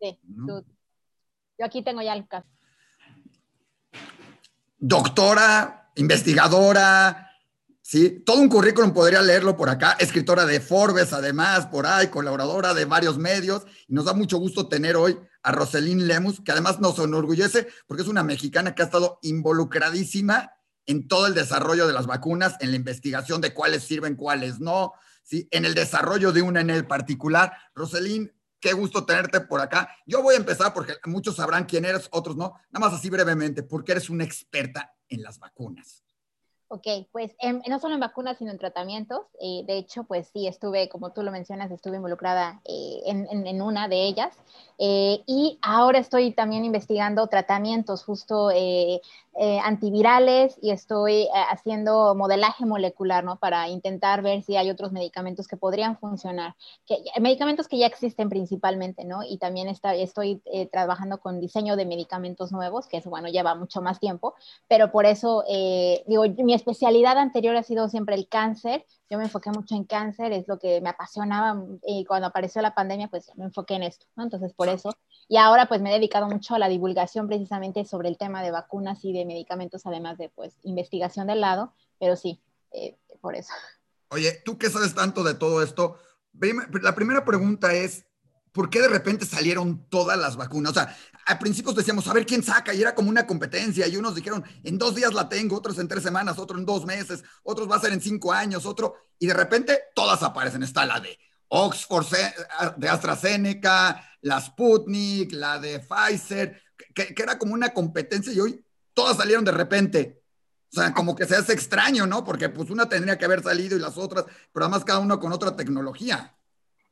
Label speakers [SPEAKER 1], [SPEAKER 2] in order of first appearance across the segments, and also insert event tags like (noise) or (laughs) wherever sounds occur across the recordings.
[SPEAKER 1] Sí, yo aquí tengo ya el caso.
[SPEAKER 2] Doctora, investigadora, ¿sí? Todo un currículum podría leerlo por acá, escritora de Forbes, además, por ahí, colaboradora de varios medios. Y nos da mucho gusto tener hoy a Roselín Lemus, que además nos enorgullece porque es una mexicana que ha estado involucradísima en todo el desarrollo de las vacunas, en la investigación de cuáles sirven, cuáles no, ¿sí? en el desarrollo de una en el particular. Roselín, qué gusto tenerte por acá. Yo voy a empezar porque muchos sabrán quién eres, otros no. Nada más así brevemente, porque eres una experta en las vacunas.
[SPEAKER 1] Ok, pues no solo en vacunas, sino en tratamientos. Eh, de hecho, pues sí, estuve, como tú lo mencionas, estuve involucrada eh, en, en, una de ellas. Eh, y ahora estoy también investigando tratamientos justo eh, antivirales y estoy eh, haciendo modelaje molecular, ¿no? Para intentar ver si hay otros medicamentos que podrían funcionar. Que, medicamentos que ya existen principalmente, ¿no? Y también está, estoy eh, trabajando con diseño de medicamentos nuevos, que eso, bueno, lleva mucho más tiempo, pero por eso, digo, mi especialidad anterior ha sido siempre el cáncer. Yo me enfoqué mucho en cáncer, es lo que me apasionaba y cuando apareció la pandemia, pues me enfoqué en esto, ¿no? Entonces, por eso. Y ahora, pues me he dedicado mucho a la divulgación precisamente sobre el tema de vacunas y de medicamentos, además de pues investigación del lado, pero sí, eh, por eso.
[SPEAKER 2] Oye, tú qué sabes tanto de todo esto, la primera pregunta es, ¿por qué de repente salieron todas las vacunas? O sea, a principios decíamos, a ver quién saca, y era como una competencia, y unos dijeron, en dos días la tengo, otros en tres semanas, otro en dos meses, otros va a ser en cinco años, otro, y de repente todas aparecen. Está la de Oxford, de AstraZeneca, la Sputnik, la de Pfizer, que, que era como una competencia, y hoy todas salieron de repente. O sea, como que se hace extraño, ¿no? Porque pues una tendría que haber salido y las otras, pero además cada uno con otra tecnología.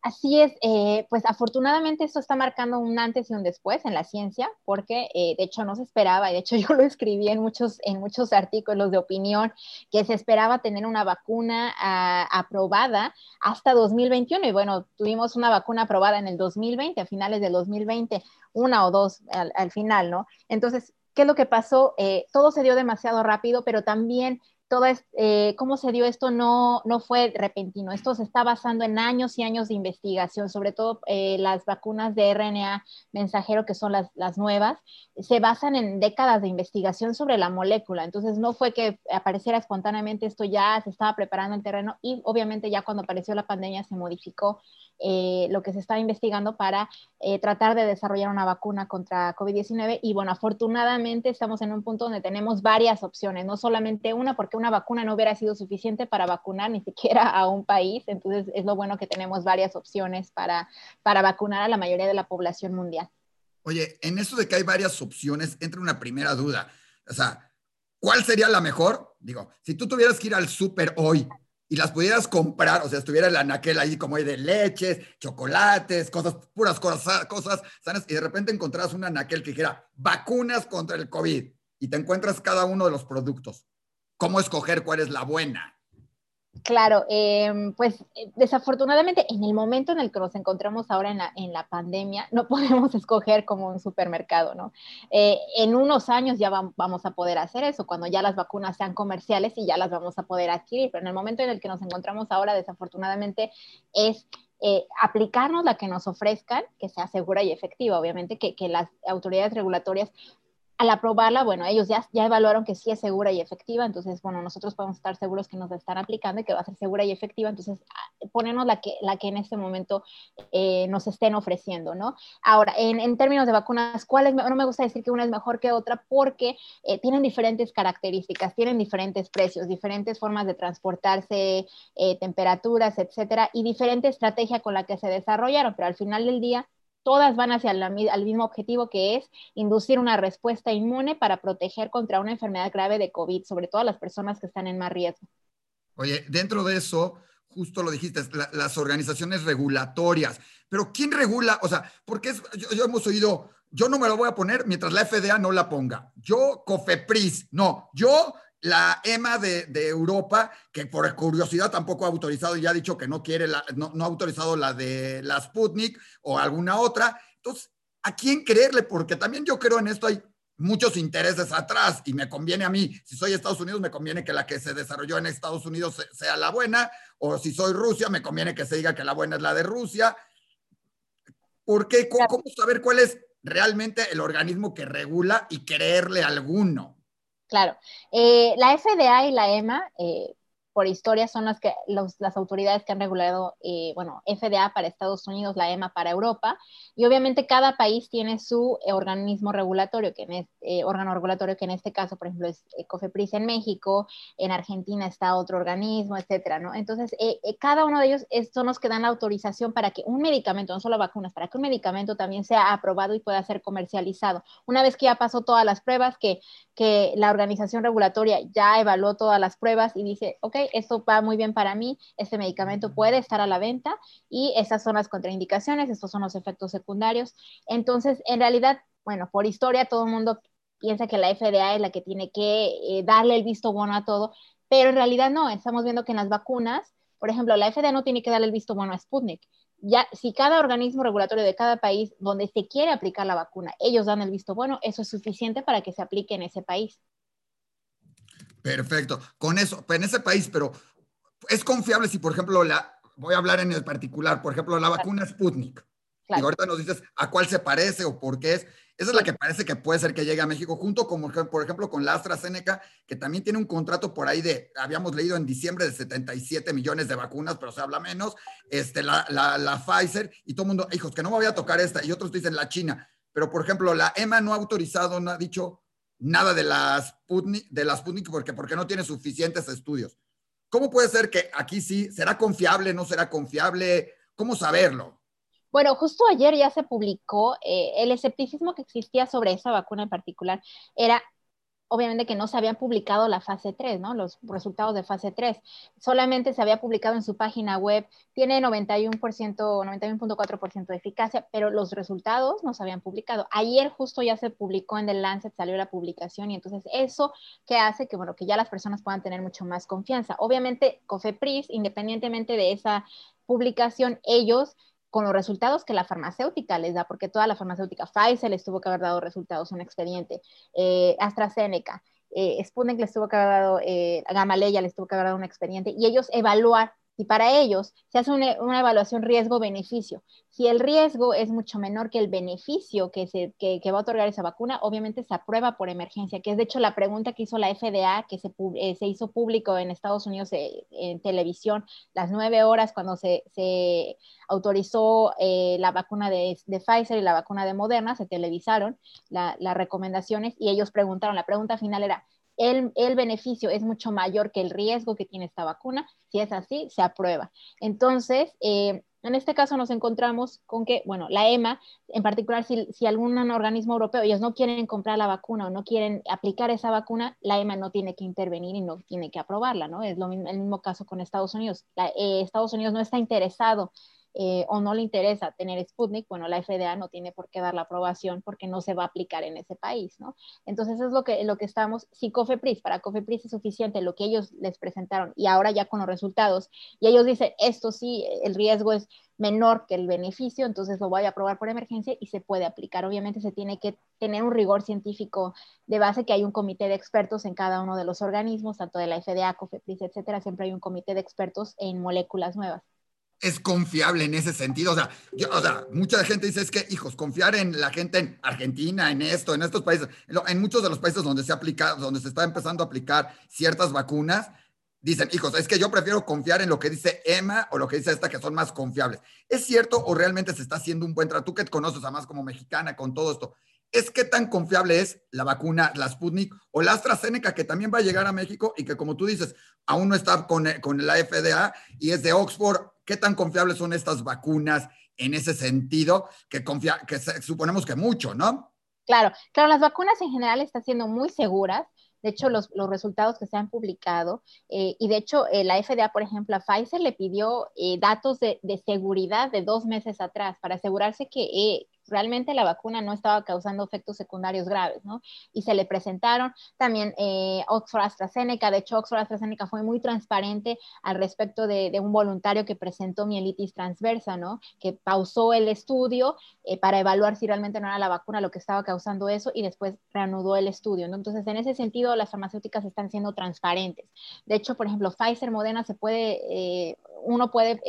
[SPEAKER 1] Así es, eh, pues afortunadamente esto está marcando un antes y un después en la ciencia, porque eh, de hecho no se esperaba, y de hecho (laughs) yo lo escribí en muchos, en muchos artículos de opinión, que se esperaba tener una vacuna ah, aprobada hasta 2021, y bueno, tuvimos una vacuna aprobada en el 2020, a finales del 2020, una o dos al, al final, ¿no? Entonces, ¿Qué es lo que pasó? Eh, todo se dio demasiado rápido, pero también todo eh, cómo se dio esto no, no fue repentino. Esto se está basando en años y años de investigación, sobre todo eh, las vacunas de RNA mensajero, que son las, las, nuevas, se basan en décadas de investigación sobre la molécula. Entonces, no fue que apareciera espontáneamente, esto ya se estaba preparando el terreno y obviamente ya cuando apareció la pandemia se modificó eh, lo que se está investigando para eh, tratar de desarrollar una vacuna contra COVID-19. Y bueno, afortunadamente estamos en un punto donde tenemos varias opciones, no solamente una, porque una vacuna no hubiera sido suficiente para vacunar ni siquiera a un país. Entonces es lo bueno que tenemos varias opciones para, para vacunar a la mayoría de la población mundial.
[SPEAKER 2] Oye, en eso de que hay varias opciones, entra una primera duda. O sea, ¿cuál sería la mejor? Digo, si tú tuvieras que ir al súper hoy y las pudieras comprar, o sea, estuviera el anaquel ahí como hay de leches, chocolates, cosas, puras cosas, cosas sanas, y de repente encontrás un anaquel que dijera vacunas contra el COVID y te encuentras cada uno de los productos. ¿Cómo escoger cuál es la buena?
[SPEAKER 1] Claro, em, pues eh, desafortunadamente en el momento en el que nos encontramos ahora en la, en la pandemia, no (laughs) podemos escoger como un supermercado, ¿no? Eh, en unos años ya vamos a poder hacer eso, cuando ya las vacunas sean comerciales y ya las vamos a poder adquirir, pero en el momento en el que nos encontramos ahora, desafortunadamente, es eh, aplicarnos la que nos ofrezcan, que sea segura y efectiva, obviamente, que, que, las autoridades regulatorias al aprobarla, bueno, ellos ya, ya evaluaron que sí es segura y efectiva, entonces, bueno, nosotros podemos estar seguros que nos están aplicando y que va a ser segura y efectiva, entonces, ah, ponernos la que, la que en este momento eh, nos estén ofreciendo, ¿no? Ahora, en, en, términos de vacunas, ¿cuál es? No me gusta decir que una es mejor que otra porque eh, tienen diferentes características, tienen diferentes precios, diferentes formas de transportarse, eh, temperaturas, etcétera, y diferente estrategia con la que se desarrollaron, pero al final del día, todas van hacia el mismo objetivo que es inducir una respuesta inmune para proteger contra una enfermedad grave de COVID, sobre todo a las personas que están en más riesgo.
[SPEAKER 2] Oye, dentro de eso, justo lo dijiste, las organizaciones regulatorias, pero ¿quién regula? O sea, porque yo, yo, hemos oído, yo no me lo voy a poner mientras la FDA no la ponga. Yo, COFEPRIS, no, yo la EMA de, Europa, que por curiosidad tampoco ha autorizado y ha dicho que no quiere, no, ha autorizado la de la Sputnik o alguna otra. Entonces, ¿a quién creerle? Porque también yo creo en esto hay muchos intereses atrás y me conviene a mí, si soy Estados Unidos, me conviene que la que se desarrolló en Estados Unidos sea la buena, o si soy Rusia, me conviene que se diga que la buena es la de Rusia. ¿Por qué? ¿Cómo, saber cuál es realmente el organismo que regula y creerle alguno?
[SPEAKER 1] Claro. Eh, la FDA y la EMA, eh, por historia son las, que, las autoridades que han regulado, eh, bueno, FDA para Estados Unidos, la EMA para Europa, y obviamente cada país tiene su eh, organismo regulatorio, que en este, órgano regulatorio, que en este caso, por ejemplo, es COFEPRIS en México, en Argentina está otro organismo, etcétera, ¿no? Entonces, cada uno de ellos son los que dan la autorización para que un medicamento, no solo vacunas, para que un medicamento también sea aprobado y pueda ser comercializado. Una vez que ya pasó todas las pruebas, que, que la organización regulatoria ya evaluó todas las pruebas y dice, ok, esto va muy bien para mí, este medicamento puede estar a la venta y estas son las contraindicaciones, estos son los efectos secundarios. Entonces, en realidad, bueno, por historia todo el mundo piensa que la FDA es la que tiene que eh, darle el visto bueno a todo, pero en realidad no, estamos viendo que en las vacunas, por ejemplo, la FDA no tiene que darle el visto bueno a Sputnik. Ya, si cada organismo regulatorio de cada país donde se quiere aplicar la vacuna, ellos dan el visto bueno, eso es suficiente para que se aplique en ese país.
[SPEAKER 2] Perfecto. Con eso, en ese país, pero es confiable si, por ejemplo, la, voy a hablar en el particular, por ejemplo, la vacuna Sputnik. Y ahorita nos dices a cuál se parece o por qué es. Esa es la que parece que puede ser que llegue a México, junto con, por ejemplo, con la AstraZeneca, que también tiene un contrato por ahí de, habíamos leído en diciembre de 77 millones de vacunas, pero se habla menos, este, la, la, la Pfizer, y todo el mundo, hijos, que no me voy a tocar esta, y otros dicen la China. Pero, por ejemplo, la EMA no ha autorizado, no ha dicho nada de las Sputnik, de las Sputnik porque, porque no tiene suficientes estudios. ¿Cómo puede ser que aquí sí será confiable, no será confiable? ¿Cómo saberlo?
[SPEAKER 1] Bueno, justo ayer ya se publicó eh, el escepticismo que existía sobre esa vacuna en particular. Era obviamente que no se habían publicado la fase 3, ¿no? Los resultados de fase 3. Solamente se había publicado en su página web, tiene 91%, 91.4% de eficacia, pero los resultados no se habían publicado. Ayer justo ya se publicó en The Lancet, salió la publicación y entonces eso que hace que, bueno, que ya las personas puedan tener mucho más confianza. Obviamente, COFEPRIS, independientemente de esa publicación, ellos con los resultados que la farmacéutica les da, porque toda la farmacéutica, Pfizer les tuvo que haber dado resultados, un expediente, eh, AstraZeneca, eh, Sputnik les tuvo que haber dado, eh, Gamaleya les tuvo que haber dado un expediente, y ellos evaluar y para ellos se hace una, evaluación riesgo-beneficio. Si el riesgo es mucho menor que el beneficio que, se, que, va a otorgar esa vacuna, obviamente se aprueba por emergencia, que es de hecho la pregunta que hizo la FDA, que se, eh, se hizo público en Estados Unidos eh, en televisión, las nueve horas cuando se, se autorizó eh, la vacuna de, de, Pfizer y la vacuna de Moderna, se televisaron las recomendaciones y ellos preguntaron, la pregunta final era, el, beneficio es mucho mayor que el riesgo que tiene esta vacuna. Si es así, se aprueba. Entonces, eh, en este caso nos encontramos con que, bueno, la EMA, en particular, si, si, algún organismo europeo, ellos no quieren comprar la vacuna o no quieren aplicar esa vacuna, la EMA no tiene que intervenir y no tiene que aprobarla, ¿no? Es lo mismo, el mismo caso con Estados Unidos. Eh, Estados Unidos no está interesado eh, o no le interesa tener Sputnik, bueno, la FDA no tiene por qué dar la aprobación porque no se va a aplicar en ese país, ¿no? Entonces es lo que, lo que estamos, si COFEPRIS, para COFEPRIS es suficiente lo que ellos les presentaron y ahora ya con los resultados, y ellos dicen, esto sí, el riesgo es menor que el beneficio, entonces lo voy a aprobar por emergencia y se puede aplicar. Obviamente se tiene que tener un rigor científico de base, que hay un comité de expertos en cada uno de los organismos, tanto de la FDA, COFEPRIS, etcétera, siempre hay un comité de expertos en moléculas nuevas
[SPEAKER 2] es confiable en ese sentido. O sea, o sea, mucha gente dice es que, hijos, confiar en la gente en Argentina, en esto, en estos países, en muchos de los países donde se aplica, donde se está empezando a aplicar ciertas vacunas, dicen, hijos, es que yo prefiero confiar en lo que dice Emma o lo que dice esta, que son más confiables. ¿Es cierto o realmente se está haciendo un buen trato? Tú que te conoces además como mexicana con todo esto, es qué tan confiable es la vacuna, la Sputnik o la AstraZeneca, que también va a llegar a México y que, como tú dices, aún no está con, con la FDA y es de Oxford. ¿Qué tan confiables son estas vacunas en ese sentido? Que, confía, que suponemos que mucho, ¿no?
[SPEAKER 1] Claro, claro, las vacunas en general están siendo muy seguras. De hecho, los, los resultados que se han publicado, eh, y de hecho, eh, la FDA, por ejemplo, a Pfizer le pidió eh, datos de, de, seguridad de dos meses atrás para asegurarse que realmente la vacuna no estaba causando efectos secundarios graves, ¿no? Y se le presentaron también eh, Oxford AstraZeneca, de hecho Oxford AstraZeneca fue muy transparente al respecto de, un voluntario que presentó mielitis transversa, ¿no? Que pausó el estudio eh, para evaluar si realmente no era la vacuna lo que estaba causando eso y después reanudó el estudio, ¿no? Entonces, en ese sentido, las farmacéuticas están siendo transparentes. De hecho, por ejemplo, Pfizer, Moderna se puede, eh, uno puede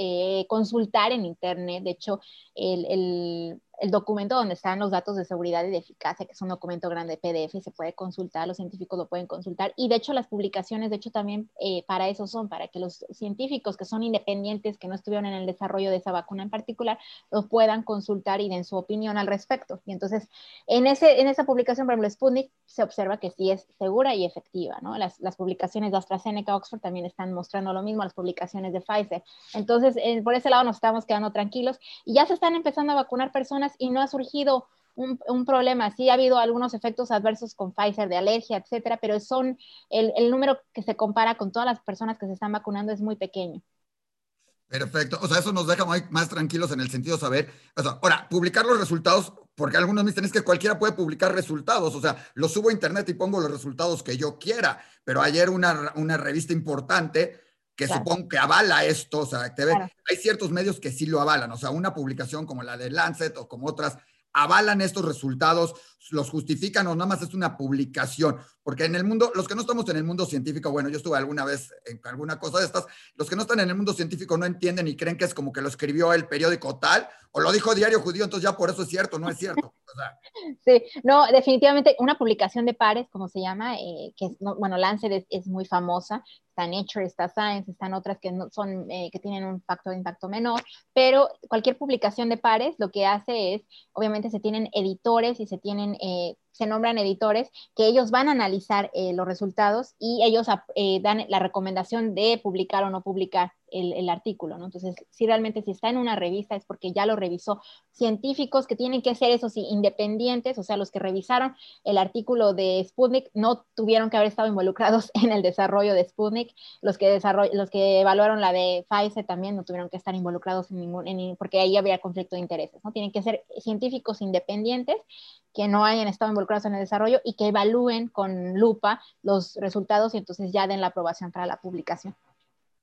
[SPEAKER 1] consultar en internet, de hecho, el el documento donde están los datos de seguridad y de eficacia, que es un documento grande PDF se puede consultar, los científicos lo pueden consultar. Y de hecho las publicaciones, de hecho también eh, para eso son, para que los científicos que son independientes, que no estuvieron en el desarrollo de esa vacuna en particular, lo puedan consultar y den su opinión al respecto. Y entonces, en, ese, en esa publicación, por ejemplo, Sputnik, se observa que sí es segura y efectiva, ¿no? Las, las publicaciones de AstraZeneca, Oxford también están mostrando lo mismo, las publicaciones de Pfizer. Entonces, por ese lado nos estamos quedando tranquilos y ya se están empezando a vacunar personas y no ha surgido un, un, problema. Sí ha habido algunos efectos adversos con Pfizer de alergia, etcétera, pero son el, el, número que se compara con todas las personas que se están vacunando es muy pequeño.
[SPEAKER 2] Perfecto. O sea, eso nos deja más, tranquilos en el sentido de saber. O sea, ahora, publicar los resultados, porque algunos me dicen es que cualquiera puede publicar resultados. O sea, los subo a internet y pongo los resultados que yo quiera. Pero ayer una, una revista importante que claro. supongo que avala esto, o sea, claro. hay ciertos medios que sí lo avalan, o sea, una publicación como la de Lancet o como otras avalan estos resultados, los justifican o nada más es una publicación, porque en el mundo, los que no estamos en el mundo científico, bueno, yo estuve alguna vez en alguna cosa de estas, los que no están en el mundo científico no entienden y creen que es como que lo escribió el periódico tal o lo dijo Diario Judío, entonces ya por eso es cierto, no es cierto. O sea. (laughs)
[SPEAKER 1] Sí, no, definitivamente una publicación de pares, como se llama, eh, que es, no, bueno, Lancet es, es, muy famosa, está Nature, está Science, están otras que no son, eh, que tienen un factor de impacto menor, pero cualquier publicación de pares lo que hace es, obviamente se tienen editores y se tienen eh, se nombran editores que ellos van a analizar eh, los resultados y ellos eh, dan la recomendación de publicar o no publicar el, el, artículo, ¿no? Entonces, si realmente si está en una revista es porque ya lo revisó científicos que tienen que ser esos sí, independientes, o sea, los que revisaron el artículo de Sputnik no tuvieron que haber estado involucrados (laughs) en el desarrollo de Sputnik, los que, los que evaluaron la de Pfizer también no tuvieron que estar involucrados en ningún, en, porque ahí había conflicto de intereses, ¿no? Tienen que ser científicos independientes que no hayan estado involucrados en el desarrollo y que evalúen con lupa los resultados y entonces ya den la aprobación para la publicación.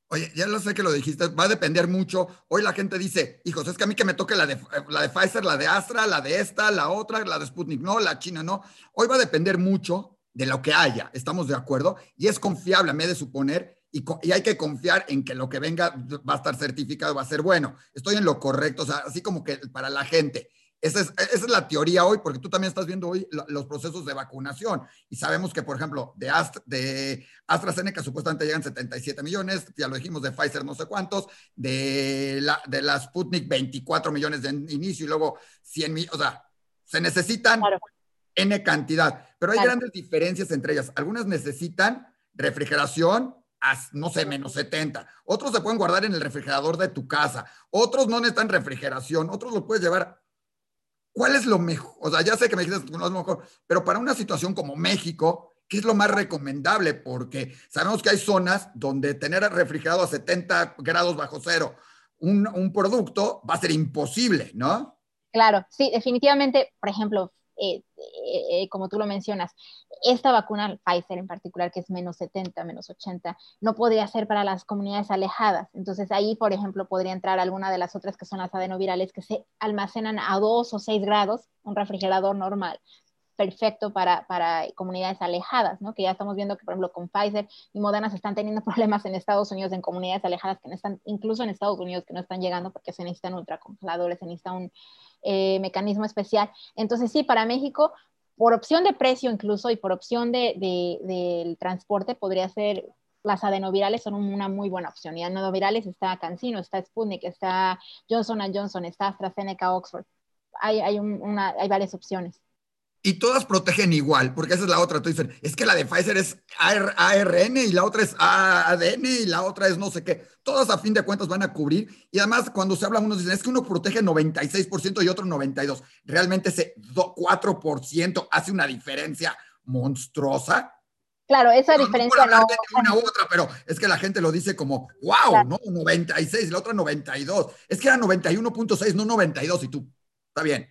[SPEAKER 2] Oye, ya lo sé que lo dijiste, va a depender mucho. Hoy la gente dice, hijos, es que a mí que me toque la de, la de Pfizer, la de Astra, la de esta, la otra, la de Sputnik, no, la China, no. Hoy va a depender mucho de lo que haya, estamos de acuerdo, y es confiable, me he de suponer, y, y, hay que confiar en que lo que venga va a estar certificado, va a ser bueno. Estoy en lo correcto, o sea, así como que para la gente. Esa es, esa es, la teoría hoy, porque tú también estás viendo hoy los procesos de vacunación y sabemos que, por ejemplo, de, Astra, de AstraZeneca supuestamente llegan 77 millones, ya lo dijimos, de Pfizer no sé cuántos, de la, de la Sputnik 24 millones de inicio y luego 100 millones, o sea, se necesitan claro. N cantidad, pero hay claro. grandes diferencias entre ellas. Algunas necesitan refrigeración, a, no sé, menos 70. Otros se pueden guardar en el refrigerador de tu casa. Otros no necesitan refrigeración. Otros lo puedes llevar ¿Cuál es lo mejor? O sea, ya sé que me que no es lo mejor, pero para una situación como México, ¿qué es lo más recomendable? Porque sabemos que hay zonas donde tener refrigerado a 70 grados bajo cero un producto va a ser imposible, ¿no?
[SPEAKER 1] Claro, sí, definitivamente, por ejemplo, eh, eh, como tú lo mencionas, esta vacuna, Pfizer en particular, que es menos 70, menos 80, no podría ser para las comunidades alejadas. Entonces ahí, por ejemplo, podría entrar alguna de las otras que son las adenovirales que se almacenan a 2 o 6 grados, un refrigerador normal perfecto para, para, comunidades alejadas, ¿no? Que ya estamos viendo que, por ejemplo, con Pfizer y Moderna se están teniendo (laughs) problemas en Estados Unidos, en comunidades alejadas que no están, incluso en Estados Unidos, que no están llegando porque se necesitan ultracongeladores, se necesita un eh, mecanismo especial. Entonces, sí, para México, por opción de precio incluso y por opción de, de, del transporte, podría ser las adenovirales son una muy buena opción. Y adenovirales está Cancino, está Sputnik, está Johnson Johnson, está AstraZeneca, Oxford. Hay, hay, un, una, hay varias opciones
[SPEAKER 2] y todas protegen igual, porque esa es la otra. Tú dices, es que la de Pfizer es ARN y la otra es ADN y la otra es no sé qué. Todas a fin de cuentas van a cubrir. Y además, cuando se habla, unos dicen, es que uno protege 96% y otro 92%. Realmente ese 4% hace una diferencia monstruosa.
[SPEAKER 1] Claro, esa no, diferencia no.
[SPEAKER 2] De una u otra, pero es que la gente lo dice como, wow, claro. ¿no? 96, la otra 92. Es que era 91.6, no 92, y tú, está bien.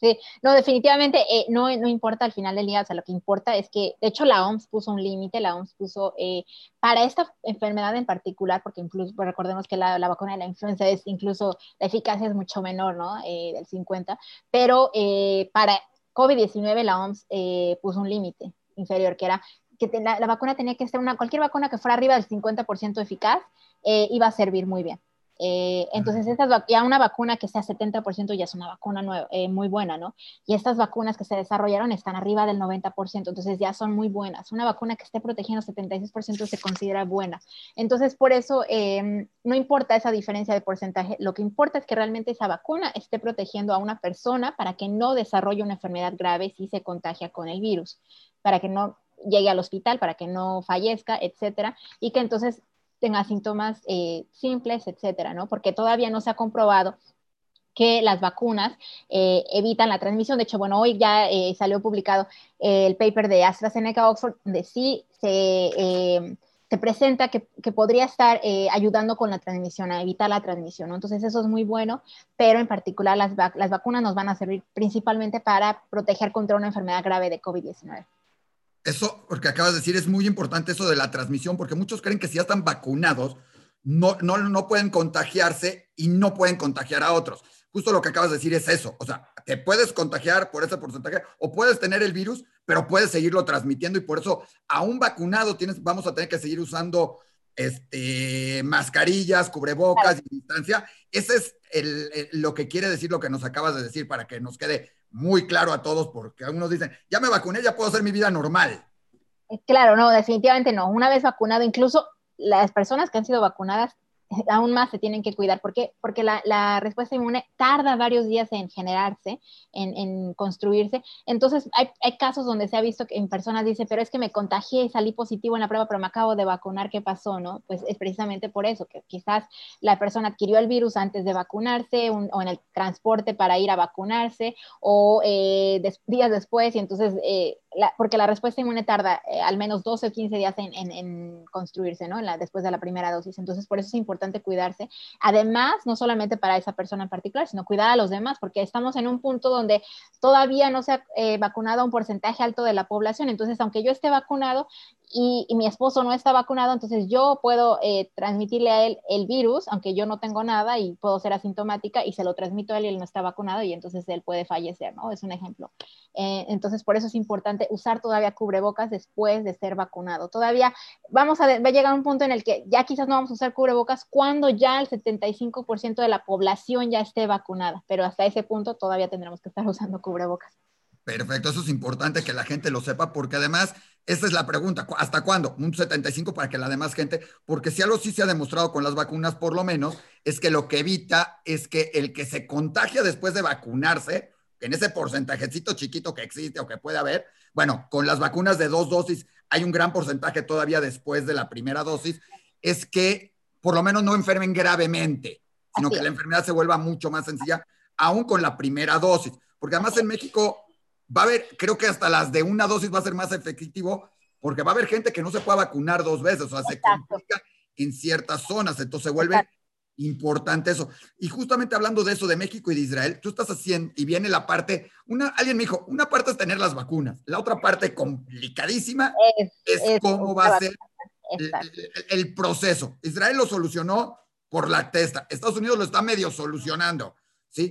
[SPEAKER 1] Sí, no, definitivamente eh, no, no importa al final del día, o sea, lo que importa es que, de hecho, la OMS puso un límite, la OMS puso eh, para esta enfermedad en particular, porque incluso pues, recordemos que la, la, vacuna de la influenza es incluso, la eficacia es mucho menor, ¿no? Eh, del 50, pero eh, para COVID-19 la OMS eh, puso un límite inferior, que era que la, la, vacuna tenía que ser una, cualquier vacuna que fuera arriba del 50% eficaz, iba a servir muy bien. Eh, entonces, ya una vacuna que sea 70% ya es una vacuna nueva, eh, muy buena, ¿no? Y estas vacunas que se desarrollaron están arriba del 90%, entonces ya son muy buenas. Una vacuna que esté protegiendo 76% se considera buena. Entonces, por eso em, no importa esa diferencia de porcentaje, lo que importa es que realmente esa vacuna esté protegiendo a una persona para que no desarrolle una enfermedad grave si se contagia con el virus, para que no llegue al hospital, para que no fallezca, etcétera, y que entonces tenga síntomas eh, simples, etcétera, ¿no? Porque todavía no se ha comprobado que las vacunas eh, evitan la transmisión. De hecho, bueno, hoy ya eh, salió publicado el paper de AstraZeneca Oxford, donde sí se, se presenta que, que, podría estar ayudando con la transmisión, a evitar la transmisión. ¿no? Entonces, eso es muy bueno, pero en particular las, las vacunas nos van a servir principalmente para proteger contra una enfermedad grave de COVID-19.
[SPEAKER 2] Eso, porque acabas de decir, es muy importante eso de la transmisión, porque muchos creen que si ya están vacunados, no, no, no pueden contagiarse y no pueden contagiar a otros. Justo lo que acabas de decir es eso. O sea, te puedes contagiar por ese porcentaje o puedes tener el virus, pero puedes seguirlo transmitiendo y por eso, aún vacunado, tienes, vamos a tener que seguir usando este, mascarillas, cubrebocas y distancia. Ese es el, lo que quiere decir lo que nos acabas de decir para que nos quede muy claro a todos, porque algunos dicen, ya me vacuné, ya puedo hacer mi vida normal.
[SPEAKER 1] Claro, no, definitivamente no. Una vez vacunado, incluso las personas que han sido vacunadas (laughs) aún más se tienen que cuidar. ¿Por qué? Porque la, respuesta inmune tarda varios días en generarse, en, construirse. Entonces, hay, casos donde se ha visto que en personas dice, pero es que me contagié y salí positivo en la prueba, pero me acabo de vacunar, ¿qué pasó? ¿no? Pues es precisamente por eso, que quizás la persona adquirió el virus antes de vacunarse o en el transporte para ir a vacunarse o eh, días después y entonces... Eh, porque la respuesta inmune tarda eh, al menos 12 o 15 días en, construirse, ¿no? La, después de la primera dosis. Entonces, por eso es importante cuidarse. Además, no solamente para esa persona en particular, sino cuidar a los demás, porque estamos en un punto donde todavía no se ha eh, vacunado un porcentaje alto de la población. Entonces, aunque yo esté vacunado, y, mi esposo no está vacunado, entonces yo puedo eh, transmitirle a él el virus, aunque yo no tengo nada y puedo ser asintomática y se lo transmito a él y él no está vacunado y entonces él puede fallecer, ¿no? Es un ejemplo. Eh, entonces, por eso es importante usar todavía cubrebocas después de ser vacunado. Todavía vamos a, va a llegar un punto en el que ya quizás no vamos a usar cubrebocas cuando ya el 75% de la población ya esté vacunada, pero hasta ese punto todavía tendremos que estar (laughs) usando cubrebocas.
[SPEAKER 2] Perfecto, eso es importante que la gente lo sepa porque además, esa es la pregunta, ¿hasta cuándo? Un 75 para que la demás gente, porque si algo sí se ha demostrado con las vacunas por lo menos, es que lo que evita es que el que se contagia después de vacunarse, en ese porcentajecito chiquito que existe o que puede haber, bueno, con las vacunas de dos dosis hay un gran porcentaje todavía después de la primera dosis, es que por lo menos no enfermen gravemente, sino que la enfermedad se vuelva mucho más sencilla, aún con la primera dosis. Porque además en México va a haber, creo que hasta las de una dosis va a ser más efectivo, porque va a haber gente que no se pueda vacunar dos veces, o sea, se complica en ciertas zonas, entonces se vuelve importante eso. Y justamente hablando de eso, de México y de Israel, tú estás haciendo, y viene la parte, una, alguien me dijo, una parte es tener las vacunas, la otra parte complicadísima es, cómo va a ser el, proceso. Israel lo solucionó por la testa, Estados Unidos lo está medio solucionando, ¿sí?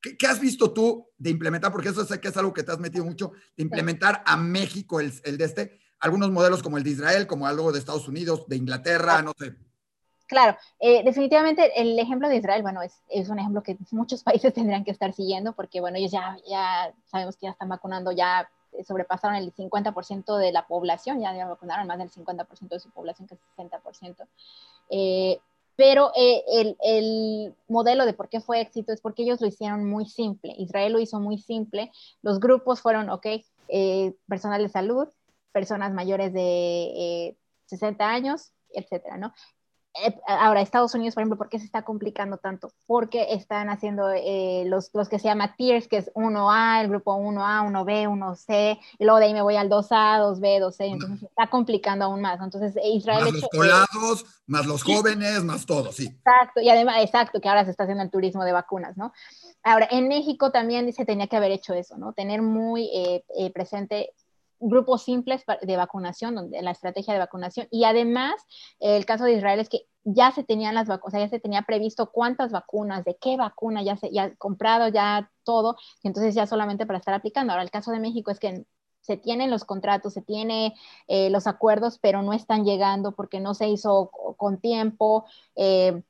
[SPEAKER 2] ¿Qué, has visto tú de implementar? Porque eso sé que es algo que te has metido mucho, de implementar a México el, el de este, algunos modelos como el de Israel, como algo de Estados Unidos, de Inglaterra, no sé.
[SPEAKER 1] Claro, eh, definitivamente el ejemplo de Israel, bueno, es, es, un ejemplo que muchos (laughs) países tendrían que estar siguiendo porque, bueno, ellos ya, ya sabemos que ya están vacunando, ya sobrepasaron el 50% de la población, ya, vacunaron más del 50% de su población, que es 60%. Eh, pero eh, el, el, modelo de por qué fue éxito es porque ellos lo hicieron muy simple. Israel lo hizo muy simple. Los grupos fueron, ok, eh, personal de salud, personas mayores de 60 años, etcétera, ¿no? Eh, ahora, Estados Unidos, por ejemplo, ¿por qué se está complicando tanto? Porque están haciendo eh, los, los, que se llama tiers, que es 1A, el grupo 1A, 1B, 1C, y luego de ahí me voy al 2A, 2B, 2C, entonces se está complicando aún más. Entonces, eh, Israel...
[SPEAKER 2] Más los colados, más los jóvenes, más todo, sí.
[SPEAKER 1] Exacto, y además, exacto, que ahora se está haciendo el turismo de vacunas, ¿no? Ahora, en México también se tenía que haber hecho eso, ¿no? Tener muy presente grupos simples de vacunación, donde la estrategia de vacunación. Y además, el caso de Israel es que ya se tenían las vacunas, o sea, ya se tenía previsto cuántas vacunas, de qué vacuna, ya se ya comprado ya todo, y entonces ya solamente para estar aplicando. Ahora, el caso de México es que se tienen los contratos, se tienen eh, los acuerdos, pero no están llegando porque no se hizo con tiempo. Eh,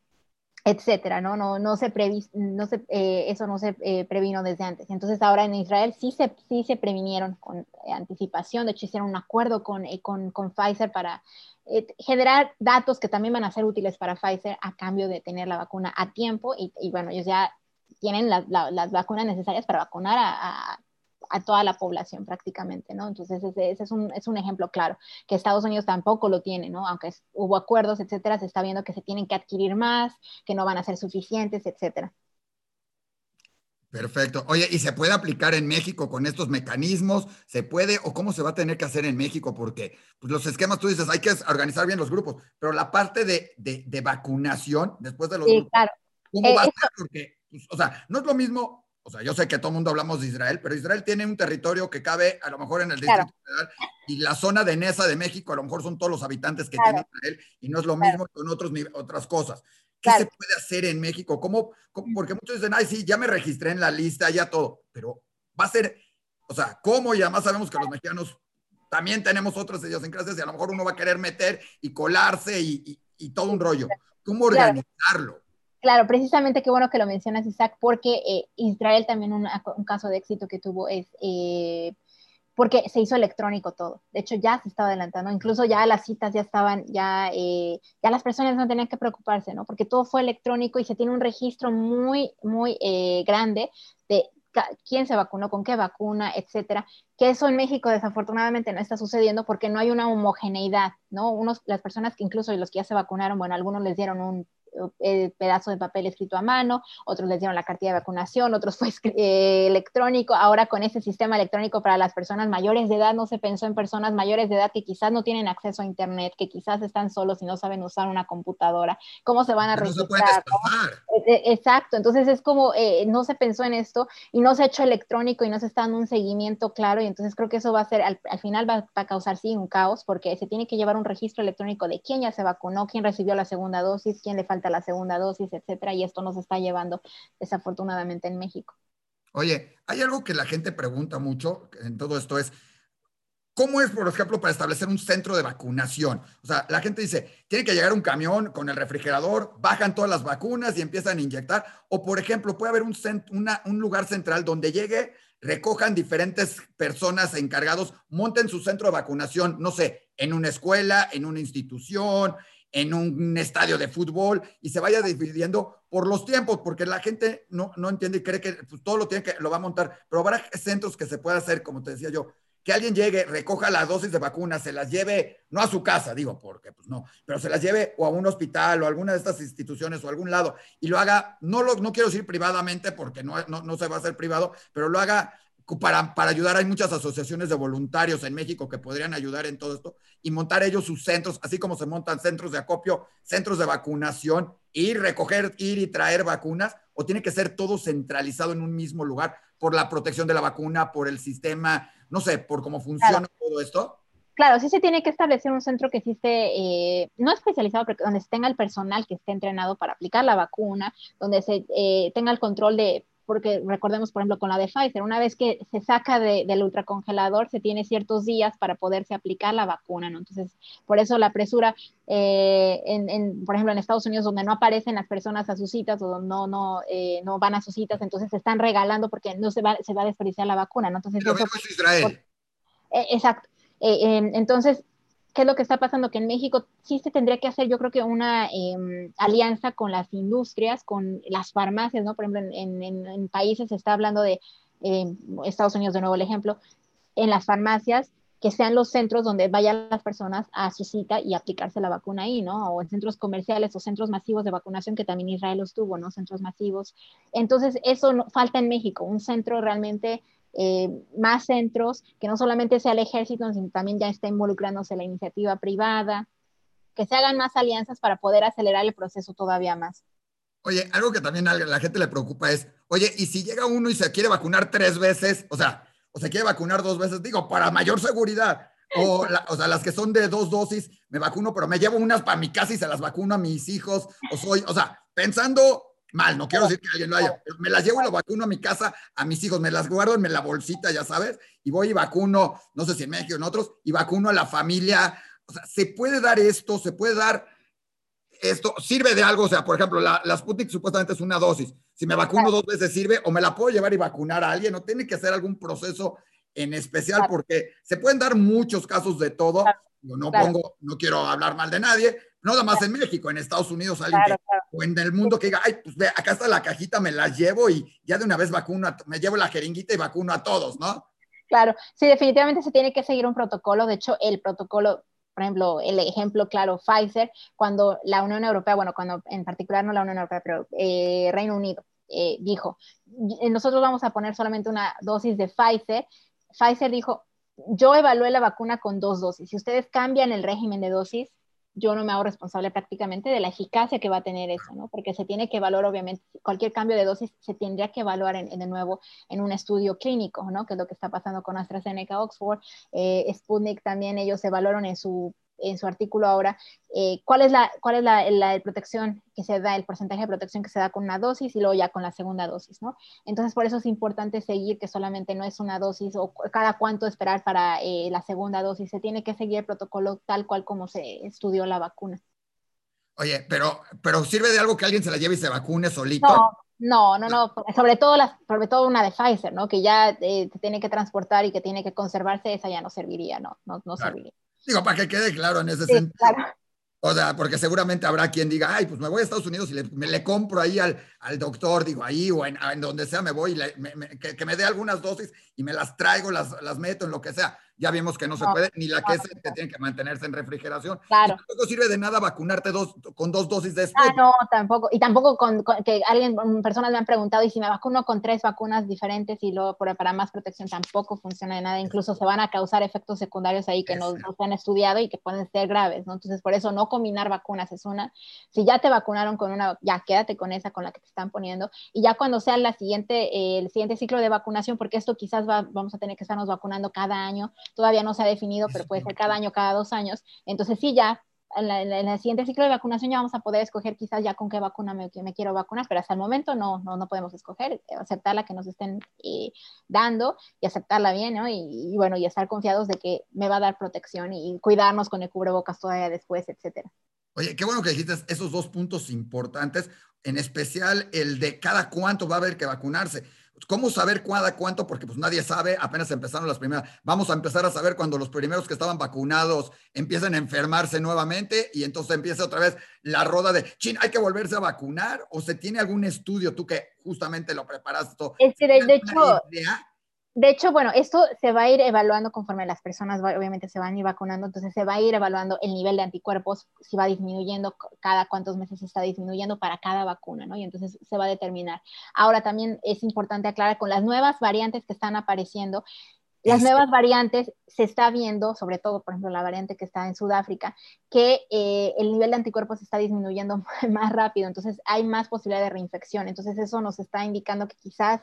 [SPEAKER 1] etcétera, ¿no? No, no se, no se eh, eso no se eh, previno desde antes. Entonces ahora en Israel sí se, sí se previnieron con anticipación, de hecho hicieron un acuerdo con, con, con Pfizer para generar datos que también van a ser útiles para Pfizer a cambio de tener la vacuna a tiempo y, bueno, ellos ya tienen las vacunas necesarias para vacunar a a toda la población prácticamente, ¿no? Entonces, ese, es, un, es, un, ejemplo claro, que Estados Unidos tampoco lo tiene, ¿no? Aunque hubo acuerdos, etcétera, se está viendo que se tienen que adquirir más, que no van a ser suficientes, etcétera.
[SPEAKER 2] Perfecto. Oye, ¿y se puede aplicar en México con estos mecanismos? ¿Se puede o cómo se va a tener que hacer en México? Porque pues, los esquemas, tú dices, hay que organizar bien los grupos, pero la parte de, de, vacunación después de los
[SPEAKER 1] sí,
[SPEAKER 2] grupos,
[SPEAKER 1] claro.
[SPEAKER 2] ¿cómo eh, va a ser? Porque, pues, o sea, no es lo mismo o sea, yo sé que todo el mundo hablamos de Israel, pero Israel tiene un territorio que cabe a lo mejor en el Distrito Federal y la zona de Nesa de México a lo mejor son todos los habitantes que tiene Israel y no es lo mismo con otros, otras cosas. ¿Qué se puede hacer en México? ¿Cómo, Porque muchos dicen, ay, sí, ya me registré en la lista, ya todo, pero va a ser, o sea, ¿cómo? Y además sabemos que los mexicanos también tenemos otras idiosincrasias y a lo mejor uno va a querer meter y colarse y, y todo un rollo. ¿Cómo organizarlo?
[SPEAKER 1] Claro, precisamente qué bueno que lo mencionas, Isaac, porque eh, Israel también un, caso de éxito que tuvo es eh, porque se hizo electrónico todo. De hecho, ya se estaba adelantando, incluso ya las citas ya estaban, ya, eh, ya las personas no tenían que preocuparse, ¿no? Porque todo fue electrónico y se tiene un registro muy, muy grande de quién se vacunó, con qué vacuna, etcétera, que eso en México desafortunadamente no está sucediendo porque no hay una homogeneidad, ¿no? Unos, las personas que incluso los que ya se vacunaron, bueno, algunos les dieron un el pedazo de papel escrito a mano, otros les dieron la cartilla de vacunación, otros fue eh, electrónico. Ahora con ese sistema electrónico para las personas mayores de edad, no se pensó en personas mayores de edad que quizás no tienen acceso a Internet, que quizás están solos y no saben usar una computadora. ¿Cómo se van a registrar? E, e, exacto, entonces es como eh, no se pensó en esto y no se ha hecho electrónico y no se está dando un seguimiento claro y entonces creo que eso va a ser, al, final va, a causar sí un caos porque se tiene que llevar un registro electrónico de quién ya se vacunó, quién recibió la segunda dosis, quién le falta la segunda dosis, etcétera, y esto nos está llevando desafortunadamente en México.
[SPEAKER 2] Oye, hay algo que la gente pregunta mucho en todo esto es, ¿Cómo es, por ejemplo, para establecer un centro de vacunación? O sea, la gente dice, tiene que llegar un camión con el refrigerador, bajan todas las vacunas y empiezan a inyectar. O, por ejemplo, puede haber un, un lugar central donde llegue, recojan diferentes personas encargados, monten su centro de vacunación, no sé, en una escuela, en una institución, en un estadio de fútbol y se vaya dividiendo por los tiempos, porque la gente no, no entiende y cree que pues, todo lo tiene que, lo va a montar, pero habrá centros que se pueda hacer, como te decía yo, que alguien llegue, recoja la dosis de vacunas, se las lleve, no a su casa, digo, porque pues no, pero se las lleve o a un hospital o a alguna de estas instituciones o a algún lado y lo haga, no lo no quiero decir privadamente porque no, no, no se va a hacer privado, pero lo haga para, para, ayudar. Hay muchas asociaciones de voluntarios en México que podrían ayudar en todo esto y montar ellos sus centros, así como se montan centros de acopio, centros de vacunación, ir, recoger, ir y traer vacunas, o tiene que ser todo centralizado en un mismo lugar por la protección de la vacuna, por el sistema, no sé, por cómo funciona todo esto.
[SPEAKER 1] Claro, sí se tiene que establecer un centro que existe, eh, no especializado, pero donde tenga el personal que esté entrenado para aplicar la vacuna, donde se eh, tenga el control de porque recordemos, por ejemplo, con la de Pfizer, una vez que se saca del ultracongelador, se tiene ciertos días para poderse aplicar la vacuna, ¿no? Entonces, por eso la presura, eh, en, por ejemplo, en Estados Unidos, donde no aparecen las personas a sus citas o donde no, no, eh, no van a sus citas, entonces se están regalando porque no se va, se va a desperdiciar la vacuna, ¿no? Entonces,
[SPEAKER 2] eso, es Israel.
[SPEAKER 1] Eh, exacto. entonces, ¿qué es lo que está pasando? Que en México sí se tendría que hacer, yo creo que una em, alianza con las industrias, con las farmacias, ¿no? Por ejemplo, en, países se está hablando de em, Estados Unidos, de nuevo el ejemplo, en las farmacias que sean los centros donde vayan las personas a su cita y aplicarse la vacuna ahí, ¿no? O en centros comerciales o centros masivos de vacunación, que también Israel los tuvo, ¿no? Centros masivos. Entonces, eso no, falta en México, un centro realmente eh, más centros, que no solamente sea el ejército, sino también ya está involucrándose la iniciativa privada, que se hagan más alianzas para poder acelerar el proceso todavía más.
[SPEAKER 2] Oye, algo que también a la gente le preocupa es, oye, y si llega uno y se quiere vacunar tres veces, o sea, o se quiere vacunar dos veces, digo, para mayor seguridad, o, o sea, las que son de dos dosis, me vacuno, pero me llevo unas para mi casa y se las vacuno a mis hijos, o soy, o sea, pensando mal, no quiero decir que alguien lo haya, me las llevo y lo vacuno a mi casa, a mis hijos, me las guardo en la bolsita, ya sabes, y voy y vacuno, no sé si en México o en otros, y vacuno a la familia. O sea, se puede dar esto, se puede dar esto sirve de algo, o sea, por ejemplo, la, la Sputnik supuestamente es una dosis. Si me vacuno dos veces sirve o me la puedo llevar y vacunar a alguien, o tiene que hacer algún proceso en especial porque se pueden dar muchos casos de todo. Yo no pongo, no quiero hablar mal de nadie, no nada más en México, en Estados Unidos alguien o en el mundo que diga, ay, pues ve, acá está la cajita, me la llevo y ya de una vez vacuno, me llevo la jeringuita y vacuno a todos, ¿no?
[SPEAKER 1] Claro, sí, definitivamente se tiene que seguir un protocolo. De hecho, el protocolo, por ejemplo, el ejemplo claro, Pfizer, cuando la Unión Europea, bueno, cuando en particular no la Unión Europea, pero eh, Reino Unido eh, dijo, nosotros vamos a poner solamente una dosis de Pfizer, Pfizer dijo, yo evalué la vacuna con dos dosis. Si ustedes cambian el régimen de dosis, yo no me hago responsable prácticamente de la eficacia que va a tener eso, ¿no? Porque se tiene que evaluar, obviamente, cualquier cambio de dosis se tendría que evaluar en, de nuevo en un estudio clínico, ¿no? Que es lo que está pasando con AstraZeneca, Oxford, eh, Sputnik también, ellos evaluaron en su en su artículo ahora, eh, cuál es, la, cuál es la, la, protección que se da, el porcentaje de protección que se da con una dosis y luego ya con la segunda dosis, ¿no? Entonces, por eso es importante seguir que solamente no es una dosis o cada cuánto esperar para eh, la segunda dosis, se tiene que seguir el protocolo tal cual como se estudió la vacuna.
[SPEAKER 2] Oye, pero, pero ¿sirve de algo que alguien se la lleve y se vacune solito?
[SPEAKER 1] No, no, no, no, sobre todo, las, sobre todo una de Pfizer, ¿no? Que ya eh, tiene que transportar y que tiene que conservarse, esa ya no serviría, no, no, no serviría.
[SPEAKER 2] Digo, para que quede claro en ese sentido. O sea, porque seguramente habrá quien diga, ay, pues me voy a Estados Unidos y le, me, le compro ahí al, al, doctor, digo, ahí o en, donde sea me voy, y que, que, me dé algunas dosis y me las traigo, las, las meto en lo que sea ya vimos que no, se puede, ni la que es que tiene que mantenerse en refrigeración.
[SPEAKER 1] Claro.
[SPEAKER 2] tampoco sirve de nada vacunarte dos, con dos dosis de
[SPEAKER 1] Ah, no, tampoco. Y tampoco con, que alguien, personas me han preguntado, y si me vacuno con tres vacunas diferentes y luego para más protección tampoco funciona de nada. Incluso se van a causar efectos secundarios ahí que no, se han estudiado y que pueden ser graves, ¿no? Entonces, por eso no combinar vacunas es una. Si ya te vacunaron con una, ya quédate con esa, con la que te están poniendo. Y ya cuando sea la siguiente, eh, el siguiente ciclo de vacunación, porque esto quizás va, vamos a tener que estarnos vacunando cada año, todavía no se ha definido, pero puede ser cada año, cada dos años. Entonces sí, ya en, la, en, el siguiente ciclo de vacunación ya vamos a poder escoger quizás ya con qué vacuna me, me quiero vacunar, pero hasta el momento no, no, no podemos escoger, eh, aceptar la que nos estén eh, dando y aceptarla bien, ¿no? Y, y, bueno, y estar confiados de que me va a dar protección y, y cuidarnos con el cubrebocas todavía después, etcétera.
[SPEAKER 2] Oye, qué bueno que dijiste esos dos puntos importantes, en especial el de cada cuánto va a haber que vacunarse. ¿Cómo saber cada cuánto? Porque pues nadie sabe, apenas empezaron las primeras. Vamos a empezar a saber cuando los primeros que estaban vacunados empiecen a enfermarse nuevamente y entonces empieza otra vez la roda de, chin, hay que volverse a vacunar o se tiene algún estudio, tú que justamente lo preparaste.
[SPEAKER 1] Este, de, de hecho, idea? De hecho, bueno, esto se va a ir evaluando conforme las personas obviamente se van a ir vacunando, entonces se va a ir evaluando el nivel de anticuerpos, si va disminuyendo, cada cuántos meses está disminuyendo para cada vacuna, ¿no? Y entonces se va a determinar. Ahora también es importante aclarar con las nuevas variantes que están apareciendo, las nuevas variantes se está viendo, sobre todo, por ejemplo, la variante que está en Sudáfrica, que eh, el nivel de anticuerpos está disminuyendo (laughs) más rápido, entonces hay más posibilidad de reinfección. Entonces eso nos está indicando que quizás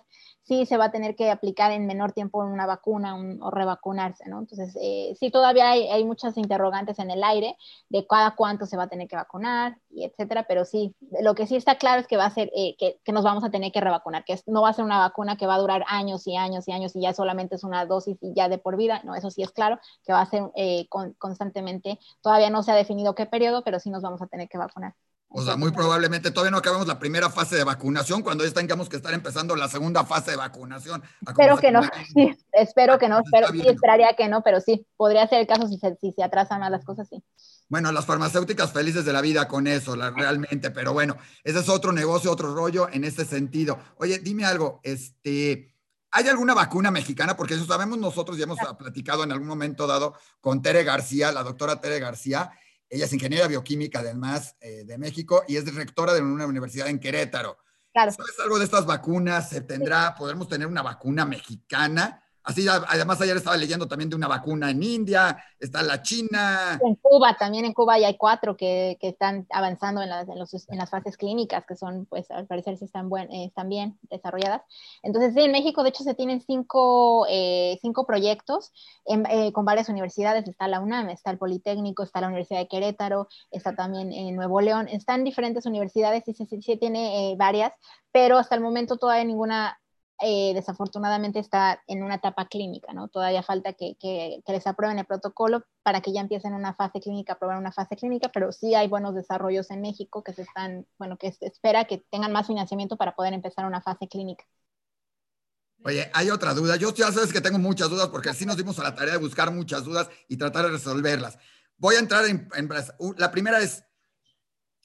[SPEAKER 1] sí se va a tener que aplicar en menor tiempo una vacuna un, o revacunarse, ¿no? Entonces eh, sí, todavía hay, hay, muchas interrogantes en el aire de cada cuánto se va a tener que vacunar, y etcétera, pero sí, lo que sí está claro es que va a ser eh, que, que, nos vamos a tener que revacunar, que no va a ser una vacuna que va a durar años y años y años y ya solamente es una dosis y ya de por vida, no, eso sí es claro, que va a ser eh, con, constantemente, todavía no se ha definido qué periodo, pero sí nos vamos a tener que vacunar.
[SPEAKER 2] O sea, muy probablemente todavía no acabamos la primera fase de vacunación, cuando ya tengamos que estar empezando la segunda fase de vacunación.
[SPEAKER 1] Espero que no, sí, espero que no, espero, sí, esperaría que no, pero sí, podría ser el caso si se, si se atrasan más las cosas, sí.
[SPEAKER 2] Bueno, las farmacéuticas felices de la vida con eso, la, realmente, pero bueno, ese es otro negocio, otro rollo en ese sentido. Oye, dime algo, este, ¿Hay alguna vacuna mexicana? Porque eso sabemos nosotros, ya hemos platicado en algún momento dado con Tere García, la doctora Tere García. Ella es ingeniera bioquímica, además, eh, de México y es rectora de una universidad en Querétaro.
[SPEAKER 1] Claro.
[SPEAKER 2] ¿Sabes algo de estas vacunas? ¿Se tendrá, podremos tener una vacuna mexicana? Así, además ayer estaba leyendo también de una vacuna en India, está la China.
[SPEAKER 1] En Cuba, también en Cuba ya hay cuatro que, que están avanzando en las, en, los, en, las, fases clínicas, que son, pues al parecer, sí están, buen, eh, están bien desarrolladas. Entonces, sí, en México, de hecho, se tienen cinco, eh, cinco proyectos eh, con varias universidades. Está la UNAM, está el Politécnico, está la Universidad de Querétaro, está también en Nuevo León. Están diferentes universidades y sí tiene varias, pero hasta el momento todavía ninguna eh, desafortunadamente está en una etapa clínica, ¿no? Todavía falta que, les aprueben el protocolo para que ya empiecen una fase clínica, aprobar una fase clínica, pero sí hay buenos desarrollos en México que se están, bueno, que se espera que tengan más financiamiento para poder empezar una fase clínica.
[SPEAKER 2] Oye, hay otra duda. Yo ya sabes que tengo muchas dudas porque así nos dimos a la tarea de buscar muchas dudas y tratar de resolverlas. Voy a entrar en, en la primera es,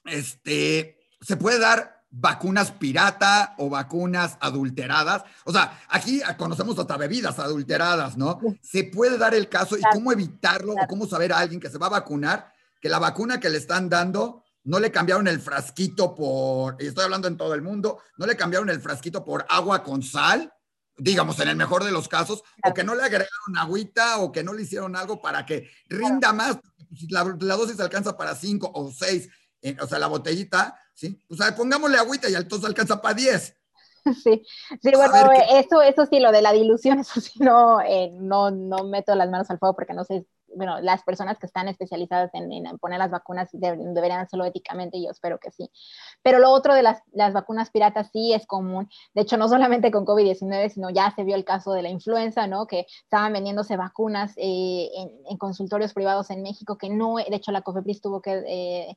[SPEAKER 2] este, ¿se puede dar vacunas pirata o vacunas adulteradas. O sea, aquí conocemos hasta bebidas adulteradas, ¿no? Se puede dar el caso y cómo evitarlo o cómo saber a alguien que se va a vacunar que la vacuna que le están dando no le cambiaron el frasquito por, y estoy hablando en todo el mundo, no le cambiaron el frasquito por agua con sal, digamos en el mejor de los casos, o que no le agregaron agüita o que no le hicieron algo para que rinda más. Si la, la dosis alcanza para cinco o seis, o sea, la botellita, ¿sí? O sea, pongámosle agüita y entonces alcanza para (laughs) 10.
[SPEAKER 1] Sí, sí, bueno, eso, eso sí, lo de la dilución, (laughs) eso sí, no, eh, no, no meto las manos al fuego porque no sé, bueno, las personas que están especializadas en, poner las vacunas deberían hacerlo éticamente y yo espero que sí. Pero lo otro de las, las vacunas piratas sí es común. De hecho, no solamente con COVID-19, sino ya se vio el caso de la influenza, ¿no? Que estaban vendiéndose vacunas eh, en, en, consultorios privados en México que no, de hecho, la COFEPRIS tuvo que eh,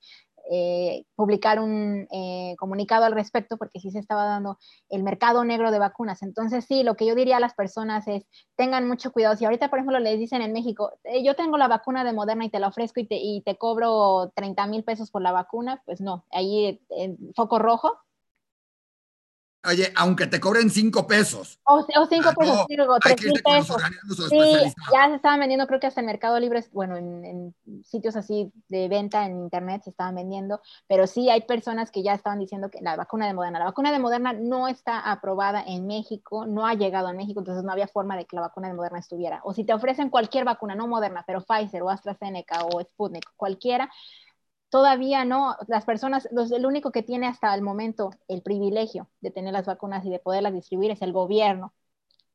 [SPEAKER 1] eh, publicar un eh, comunicado al respecto porque sí se estaba dando el mercado negro de vacunas. Entonces, sí, lo que yo diría a las personas es, tengan mucho cuidado. Si ahorita, por ejemplo, les dicen en México, eh, yo tengo la vacuna de Moderna y te la ofrezco y te, y te cobro 30 mil pesos por la vacuna, pues no, ahí en foco rojo,
[SPEAKER 2] Oye, aunque te cobren cinco pesos.
[SPEAKER 1] O, cinco pesos, digo, tres mil pesos. Sí, ya se estaban vendiendo, creo que hasta en Mercado Libre, bueno, en, sitios así de venta en internet se estaban vendiendo, pero sí hay personas que ya estaban diciendo que la vacuna de Moderna, la vacuna de Moderna no está aprobada en México, no ha llegado a México, entonces no había forma de que la vacuna de Moderna estuviera. O si te ofrecen cualquier vacuna, no Moderna, pero Pfizer o AstraZeneca o Sputnik, cualquiera, todavía no, las personas, los, el único que tiene hasta el momento el privilegio de tener las vacunas y de poderlas distribuir es el gobierno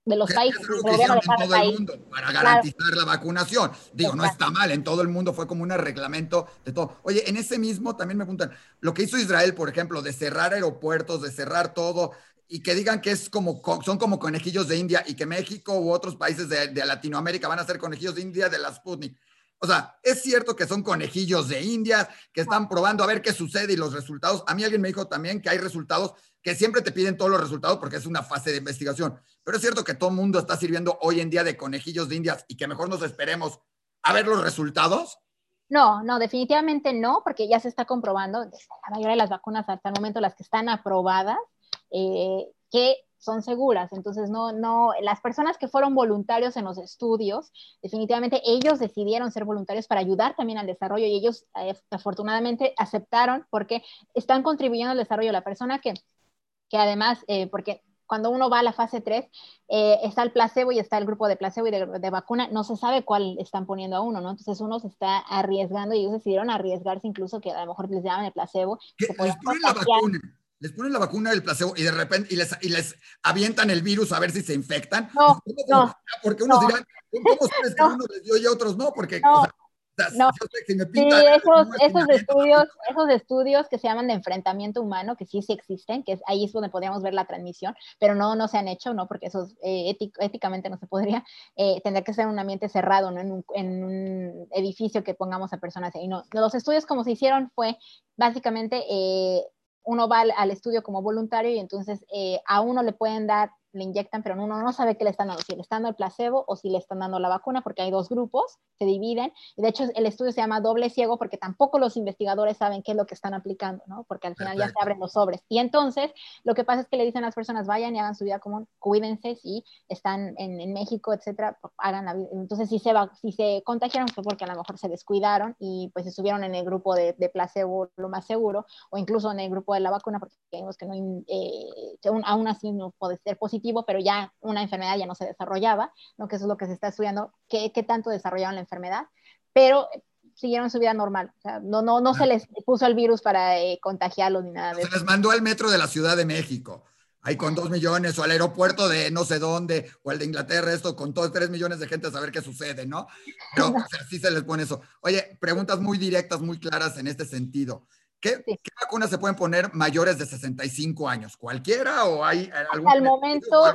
[SPEAKER 1] de los países.
[SPEAKER 2] Es lo que en todo el mundo para garantizar la vacunación. Digo, no está mal, en todo el mundo fue como un reglamento de todo. Oye, en ese mismo también me preguntan, lo que hizo Israel, por ejemplo, de cerrar aeropuertos, de cerrar todo, y que digan que es como, son como conejillos de India y que México u otros países de, de Latinoamérica van a ser conejillos de India de la Sputnik. O sea, es cierto que son conejillos de Indias, que están probando a ver qué sucede y los resultados. A mí alguien me dijo también que hay resultados que siempre te piden todos los resultados porque es una fase de investigación. Pero es cierto que todo el mundo está sirviendo hoy en día de conejillos de Indias y que mejor nos esperemos a ver los resultados.
[SPEAKER 1] No, no, definitivamente no, porque ya se está comprobando, la mayoría de las vacunas hasta el momento, las que están aprobadas, eh, que son seguras. Entonces, no, no, las personas que fueron voluntarios en los estudios, definitivamente ellos decidieron ser voluntarios para ayudar también al desarrollo y ellos eh, afortunadamente aceptaron porque están contribuyendo al desarrollo. La persona que, que además, eh, porque cuando uno va a la fase 3, eh, está el placebo y está el grupo de placebo y de, vacuna, no se sabe cuál están poniendo a uno, ¿no? Entonces uno se está arriesgando y ellos decidieron arriesgarse incluso que a lo mejor les llaman el placebo.
[SPEAKER 2] ¿Qué, la vacuna? Les ponen la vacuna del placebo y de repente y les, y les avientan el virus a ver si se infectan.
[SPEAKER 1] No, no.
[SPEAKER 2] Porque unos dirán, ¿cómo sabes que uno les dio y a otros no? Porque
[SPEAKER 1] no. no. sí, esos, esos estudios, esos estudios que se llaman de enfrentamiento humano, que sí sí existen, que es, ahí es donde podríamos ver la transmisión, pero no, no se han hecho, ¿no? Porque eso eh, éticamente no se podría, eh, tendría que ser en un ambiente cerrado, ¿no? En un, en un, edificio que pongamos a personas ahí. No, los estudios como se hicieron fue básicamente eh, uno va al, estudio como voluntario y entonces eh, a uno le pueden dar le inyectan, pero uno no sabe qué le están dando, si le están dando el placebo o si le están dando la vacuna, porque hay dos grupos, se dividen, y de hecho el estudio se llama doble ciego porque tampoco los investigadores saben qué es lo que están aplicando, ¿no? Porque al final ya se abren los sobres. Y entonces lo que pasa es que le dicen a las personas, vayan y hagan su vida común, cuídense si están en, en México, etcétera, hagan la vida. Entonces si se, va, si se contagiaron fue porque a lo mejor se descuidaron y pues estuvieron en el grupo de, de placebo lo más seguro, o incluso en el grupo de la vacuna, porque vemos que no, eh, aún así no puede ser positivo pero ya una enfermedad ya no se desarrollaba, ¿no? que eso es lo que se está estudiando, qué, qué tanto desarrollaron la enfermedad, pero siguieron su vida normal. O sea, no, no, no se les puso el virus para eh, contagiarlos ni nada de
[SPEAKER 2] se eso. Se les mandó al metro de la Ciudad de México, ahí con dos millones, o al aeropuerto de no sé dónde, o al de Inglaterra, esto, con todos tres millones de gente a saber qué sucede, ¿no? Pero sí se les pone eso. Oye, preguntas muy directas, muy claras en este sentido. ¿Qué, vacunas se pueden poner mayores de 65 años? ¿Cualquiera o hay
[SPEAKER 1] algún Hasta el momento,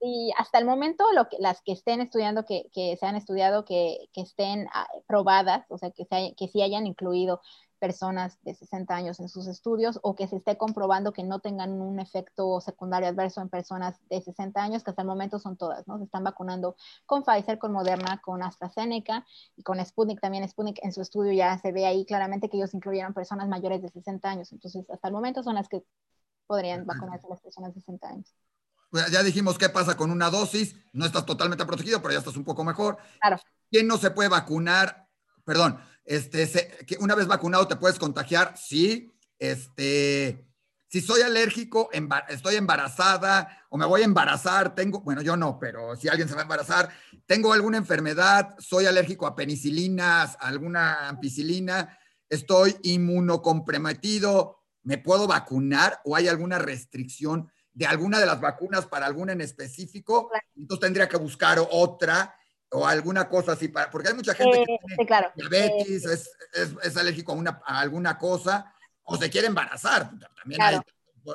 [SPEAKER 1] y hasta el momento lo que, las que estén estudiando, que, que se han estudiado, que, que estén ah, probadas, o sea, que, se, que sí hayan incluido personas de 60 años en sus estudios o que se esté comprobando que no tengan un efecto secundario adverso en personas de 60 años, que hasta el momento son todas, ¿no? Se están vacunando con Pfizer, con Moderna, con AstraZeneca y con Sputnik también. Sputnik en su estudio ya se ve ahí claramente que ellos incluyeron personas mayores de 60 años. Entonces, hasta el momento son las que podrían vacunarse las personas de 60 años.
[SPEAKER 2] Ya dijimos qué pasa con una dosis, no estás totalmente protegido, pero ya estás un poco mejor.
[SPEAKER 1] Claro.
[SPEAKER 2] ¿Quién no se puede vacunar? Perdón, este, que una vez vacunado te puedes contagiar, sí. Este, si soy alérgico, estoy embarazada o me voy a embarazar, tengo, bueno, yo no, pero si alguien se va a embarazar, tengo alguna enfermedad, soy alérgico a penicilinas, a alguna ampicilina, estoy inmunocomprometido, ¿me puedo vacunar o hay alguna restricción de alguna de las vacunas para alguna en específico? Entonces tendría que buscar otra o alguna cosa así, para, porque hay mucha gente que
[SPEAKER 1] tiene
[SPEAKER 2] diabetes, es, es, alérgico a, una, alguna cosa, o se quiere embarazar, también hay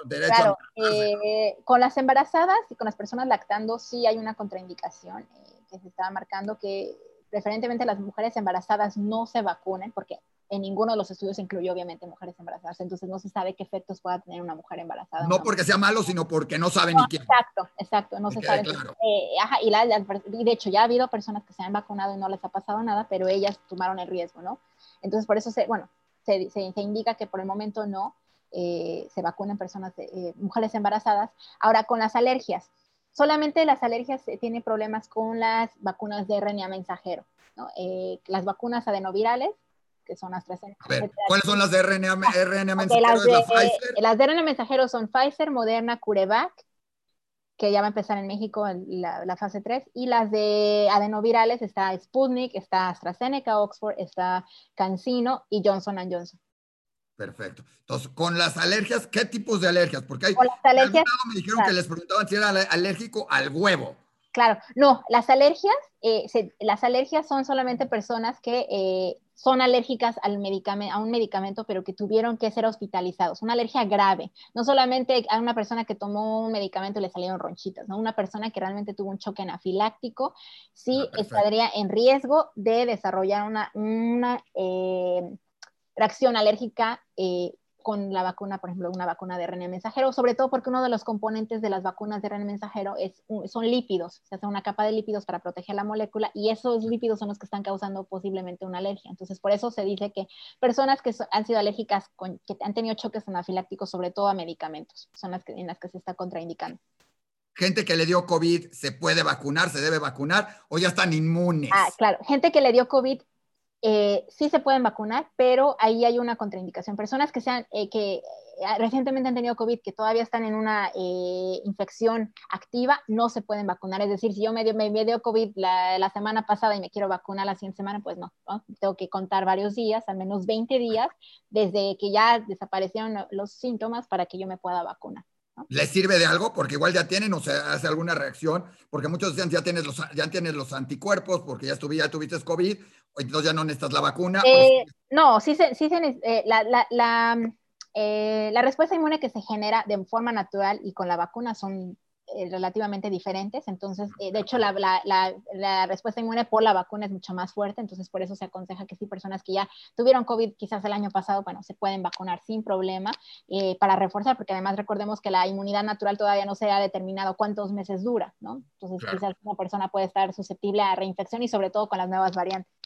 [SPEAKER 2] derecho
[SPEAKER 1] claro. Eh, con las embarazadas y con las personas lactando sí hay una contraindicación eh, que se estaba marcando que preferentemente las mujeres embarazadas no se vacunen porque en ninguno de los estudios incluyó obviamente mujeres embarazadas, entonces no se sabe qué efectos pueda tener una mujer embarazada.
[SPEAKER 2] No porque sea malo, sino porque no saben ni quién.
[SPEAKER 1] Exacto, exacto, no se sabe. Eh, ajá, y, de hecho ya ha habido personas que se han vacunado y no les ha pasado nada, pero ellas tomaron el riesgo, ¿no? Entonces por eso se, bueno, se, se, indica que por el momento no eh, se vacunen personas, eh, mujeres embarazadas. Ahora con las alergias, solamente las alergias tienen problemas con las vacunas de RNA mensajero, ¿no? las vacunas adenovirales que son AstraZeneca.
[SPEAKER 2] ¿cuáles son las de RNA, RNA mensajero? Las de,
[SPEAKER 1] Pfizer? las de RNA mensajero son Pfizer, Moderna, CureVac, que ya va a empezar en México la, la, fase 3, y las de adenovirales está Sputnik, está AstraZeneca, Oxford, está CanSino y Johnson Johnson.
[SPEAKER 2] Perfecto. Entonces, con las alergias, ¿qué tipos de alergias? Porque hay,
[SPEAKER 1] con las alergias,
[SPEAKER 2] me dijeron que les preguntaban si era alérgico al huevo.
[SPEAKER 1] Claro, no, las alergias, eh, las alergias son solamente personas que eh, son alérgicas al medicamento, a un medicamento, pero que tuvieron que ser hospitalizados. Una alergia grave, no solamente a una persona que tomó un medicamento y le salieron ronchitas, ¿no? Una persona que realmente tuvo un choque anafiláctico, sí ah, estaría en riesgo de desarrollar una, una eh, reacción alérgica con la vacuna, por ejemplo, una vacuna de RNA mensajero, sobre todo porque uno de los componentes de las vacunas de RNA mensajero es, son lípidos, se hace una capa de lípidos para proteger la molécula y esos lípidos son los que están causando posiblemente una alergia. Entonces, por eso se dice que personas que han sido alérgicas, con, que han tenido choques anafilácticos, sobre todo a medicamentos, son las que, en las que se está contraindicando.
[SPEAKER 2] Gente que le dio COVID se puede vacunar, se debe vacunar o ya están inmunes.
[SPEAKER 1] Ah, claro, gente que le dio COVID eh, sí se pueden vacunar, pero ahí hay una contraindicación. Personas que, sean, eh, que eh, recientemente han tenido COVID, que todavía están en una infección activa, no se pueden vacunar. Es decir, si yo me dio, me, dio COVID la, semana pasada y me quiero vacunar la siguiente semana, pues no, tengo que contar varios días, al menos 20 días, desde que ya desaparecieron los síntomas para que yo me pueda vacunar.
[SPEAKER 2] ¿Les sirve de algo? Porque igual ya tienen o sea, hace alguna reacción, porque muchos decían ya tienes los, ya tienes los anticuerpos, porque ya, estuviste, ya tuviste COVID, entonces ya no necesitas la vacuna.
[SPEAKER 1] Eh, no, sí se, sí se eh, la, la, la, eh, la respuesta inmune que se genera de forma natural y con la vacuna son relativamente diferentes. Entonces, de hecho, la, la, la, respuesta inmune por la vacuna es mucho más fuerte. Entonces, por eso se aconseja que sí, personas que ya tuvieron COVID quizás el año pasado, bueno, se pueden vacunar sin problema eh, para reforzar, porque además recordemos que la inmunidad natural todavía no se ha determinado cuántos meses dura, ¿no? Entonces, quizás una persona puede estar susceptible a reinfección y sobre todo con las nuevas variantes.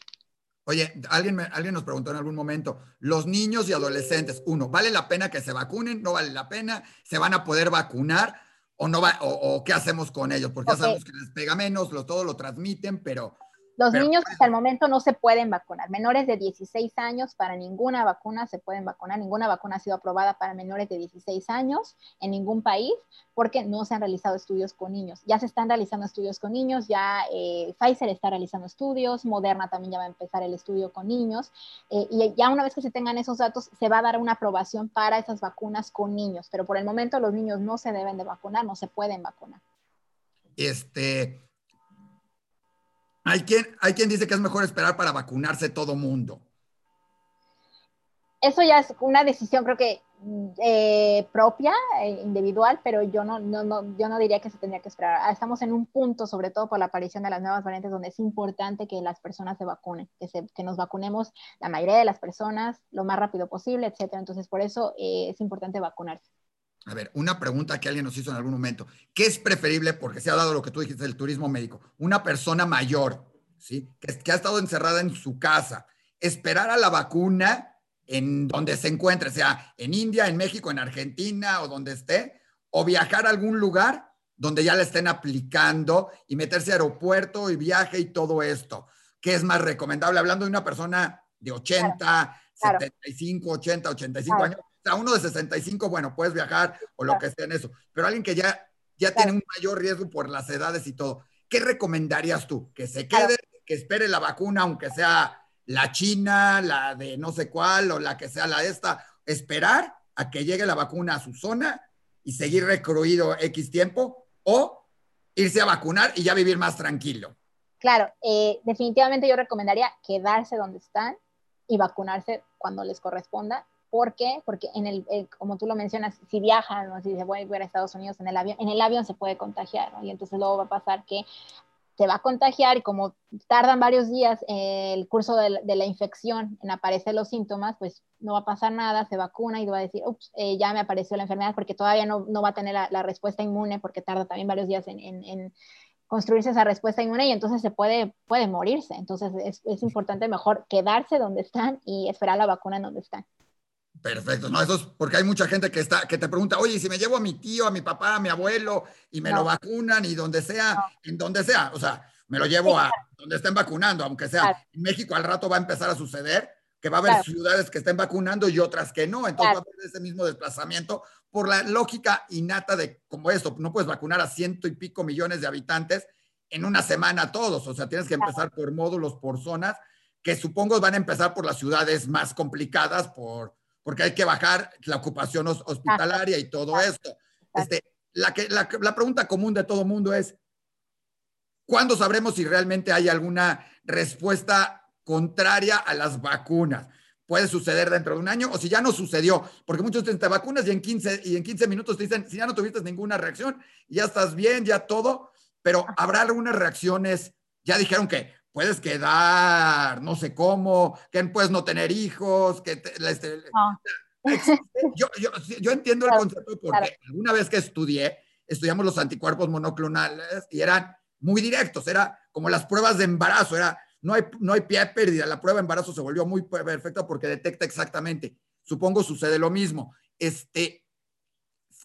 [SPEAKER 2] Oye, alguien, me, alguien nos preguntó en algún momento, los niños y adolescentes, uno, ¿vale la pena que se vacunen? ¿No vale la pena? ¿Se van a poder vacunar? o no va, o, qué hacemos con ellos, porque ya sabemos que les pega menos, lo, todo lo transmiten, pero
[SPEAKER 1] los niños hasta el momento no se pueden vacunar. Menores de 16 años, para ninguna vacuna se pueden vacunar. Ninguna vacuna ha sido aprobada para menores de 16 años en ningún país porque no se han realizado estudios con niños. Ya se están realizando estudios con niños, ya eh, Pfizer está realizando estudios, Moderna también ya va a empezar el estudio con niños. Eh, y ya una vez que se tengan esos datos, se va a dar una aprobación para esas vacunas con niños. Pero por el momento los niños no se deben de vacunar, no se pueden vacunar.
[SPEAKER 2] Este, hay quien, hay quien dice que es mejor esperar para vacunarse todo mundo.
[SPEAKER 1] eso ya es una decisión, creo que eh, propia, eh, individual, pero yo no, no, no, yo no diría que se tendría que esperar. Ah, estamos en un punto, sobre todo por la aparición de las nuevas variantes, donde es importante que las personas se vacunen, que, se, que nos vacunemos la mayoría de las personas lo más rápido posible, etcétera. Entonces, por eso eh, es importante vacunarse.
[SPEAKER 2] A ver, una pregunta que alguien nos hizo en algún momento. ¿Qué es preferible, porque se ha dado lo que tú dijiste del turismo médico, una persona mayor, ¿sí? Que, que ha estado encerrada en su casa, esperar a la vacuna en donde se encuentre, sea en India, en México, en Argentina o donde esté, o viajar a algún lugar donde ya le estén aplicando y meterse a aeropuerto y viaje y todo esto. ¿Qué es más recomendable? Hablando de una persona de 80, 75, 80, 85 años. Sea, uno de 65, bueno, puedes viajar o lo que sea en eso. Pero alguien que ya, ya tiene un mayor riesgo por las edades y todo, ¿qué recomendarías tú? Que se quede, que espere la vacuna, aunque sea la china, la de no sé cuál o la que sea la esta, esperar a que llegue la vacuna a su zona y seguir recruido X tiempo o irse a vacunar y ya vivir más tranquilo.
[SPEAKER 1] Claro, eh, definitivamente yo recomendaría quedarse donde están y vacunarse cuando les corresponda. ¿Por qué? Porque en el, eh, como tú lo mencionas, si viajan o si se voy a Estados Unidos en el avión, en el avión se puede contagiar, ¿no? Y entonces luego va a pasar que se va a contagiar y como tardan varios días el curso de la, infección en aparecer los síntomas, pues no va a pasar nada, se vacuna y va a decir, ups, eh, ya me apareció la enfermedad porque todavía no, no va a tener la, respuesta inmune porque tarda también varios días en, en, construirse esa respuesta inmune y entonces se puede, puede morirse. Entonces es, es importante mejor quedarse donde están y esperar la vacuna en donde están.
[SPEAKER 2] Perfecto, no, eso es porque hay mucha gente que está, que te pregunta, oye, si me llevo a mi tío, a mi papá, a mi abuelo y me lo vacunan y donde sea, en donde sea, o sea, me lo llevo a donde estén vacunando, aunque sea en México al rato va a empezar a suceder que va a haber ciudades que estén vacunando y otras que no, entonces va a haber ese mismo desplazamiento por la lógica innata de como esto, no puedes vacunar a ciento y pico millones de habitantes en una semana todos, o sea, tienes que empezar por módulos, por zonas, que supongo van a empezar por las ciudades más complicadas, por porque hay que bajar la ocupación hospitalaria y todo esto. Este, la, que, la, la pregunta común de todo mundo es, ¿cuándo sabremos si realmente hay alguna respuesta contraria a las vacunas? Puede suceder dentro de un año o si ya no sucedió, porque muchos te vacunas y en 15, y en 15 minutos te dicen, si ya no tuviste ninguna reacción, ya estás bien, ya todo, pero habrá algunas reacciones, ya dijeron que puedes quedar, no sé cómo, que puedes no tener hijos, que (laughs) yo, yo, yo, entiendo el concepto porque alguna vez que estudié, estudiamos los anticuerpos monoclonales y eran muy directos, era como las pruebas de embarazo, era no hay, no hay pie de pérdida, la prueba de embarazo se volvió muy perfecta porque detecta exactamente. Supongo sucede lo mismo. Este,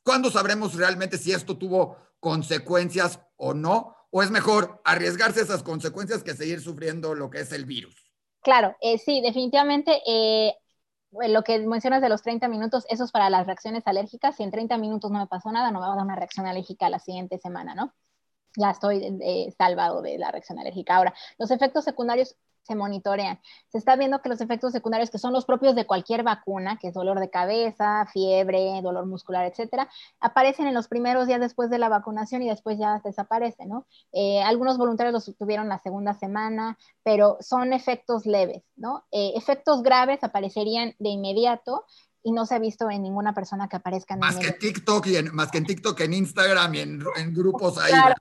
[SPEAKER 2] ¿Cuándo sabremos realmente si esto tuvo consecuencias o no? ¿O es mejor arriesgarse esas consecuencias que seguir sufriendo lo que es el virus?
[SPEAKER 1] Claro, eh, sí, definitivamente. Eh, lo que mencionas de los 30 minutos, eso es para las reacciones alérgicas. Si en 30 minutos no me pasó nada, no me va a dar una reacción alérgica la siguiente semana, ¿no? Ya estoy eh, salvado de la reacción alérgica. Ahora, los efectos secundarios se monitorean. Se está viendo que los efectos secundarios, que son los propios de cualquier vacuna, que es dolor de cabeza, fiebre, dolor muscular, etcétera, aparecen en los primeros días después de la vacunación y después ya desaparecen, ¿no? Eh, algunos voluntarios los tuvieron la segunda semana, pero son efectos leves, ¿no? Eh, efectos graves aparecerían de inmediato y no se ha visto en ninguna persona que aparezca en
[SPEAKER 2] más que TikTok y en, más que en TikTok, en Instagram y en, grupos ahí,
[SPEAKER 1] Claro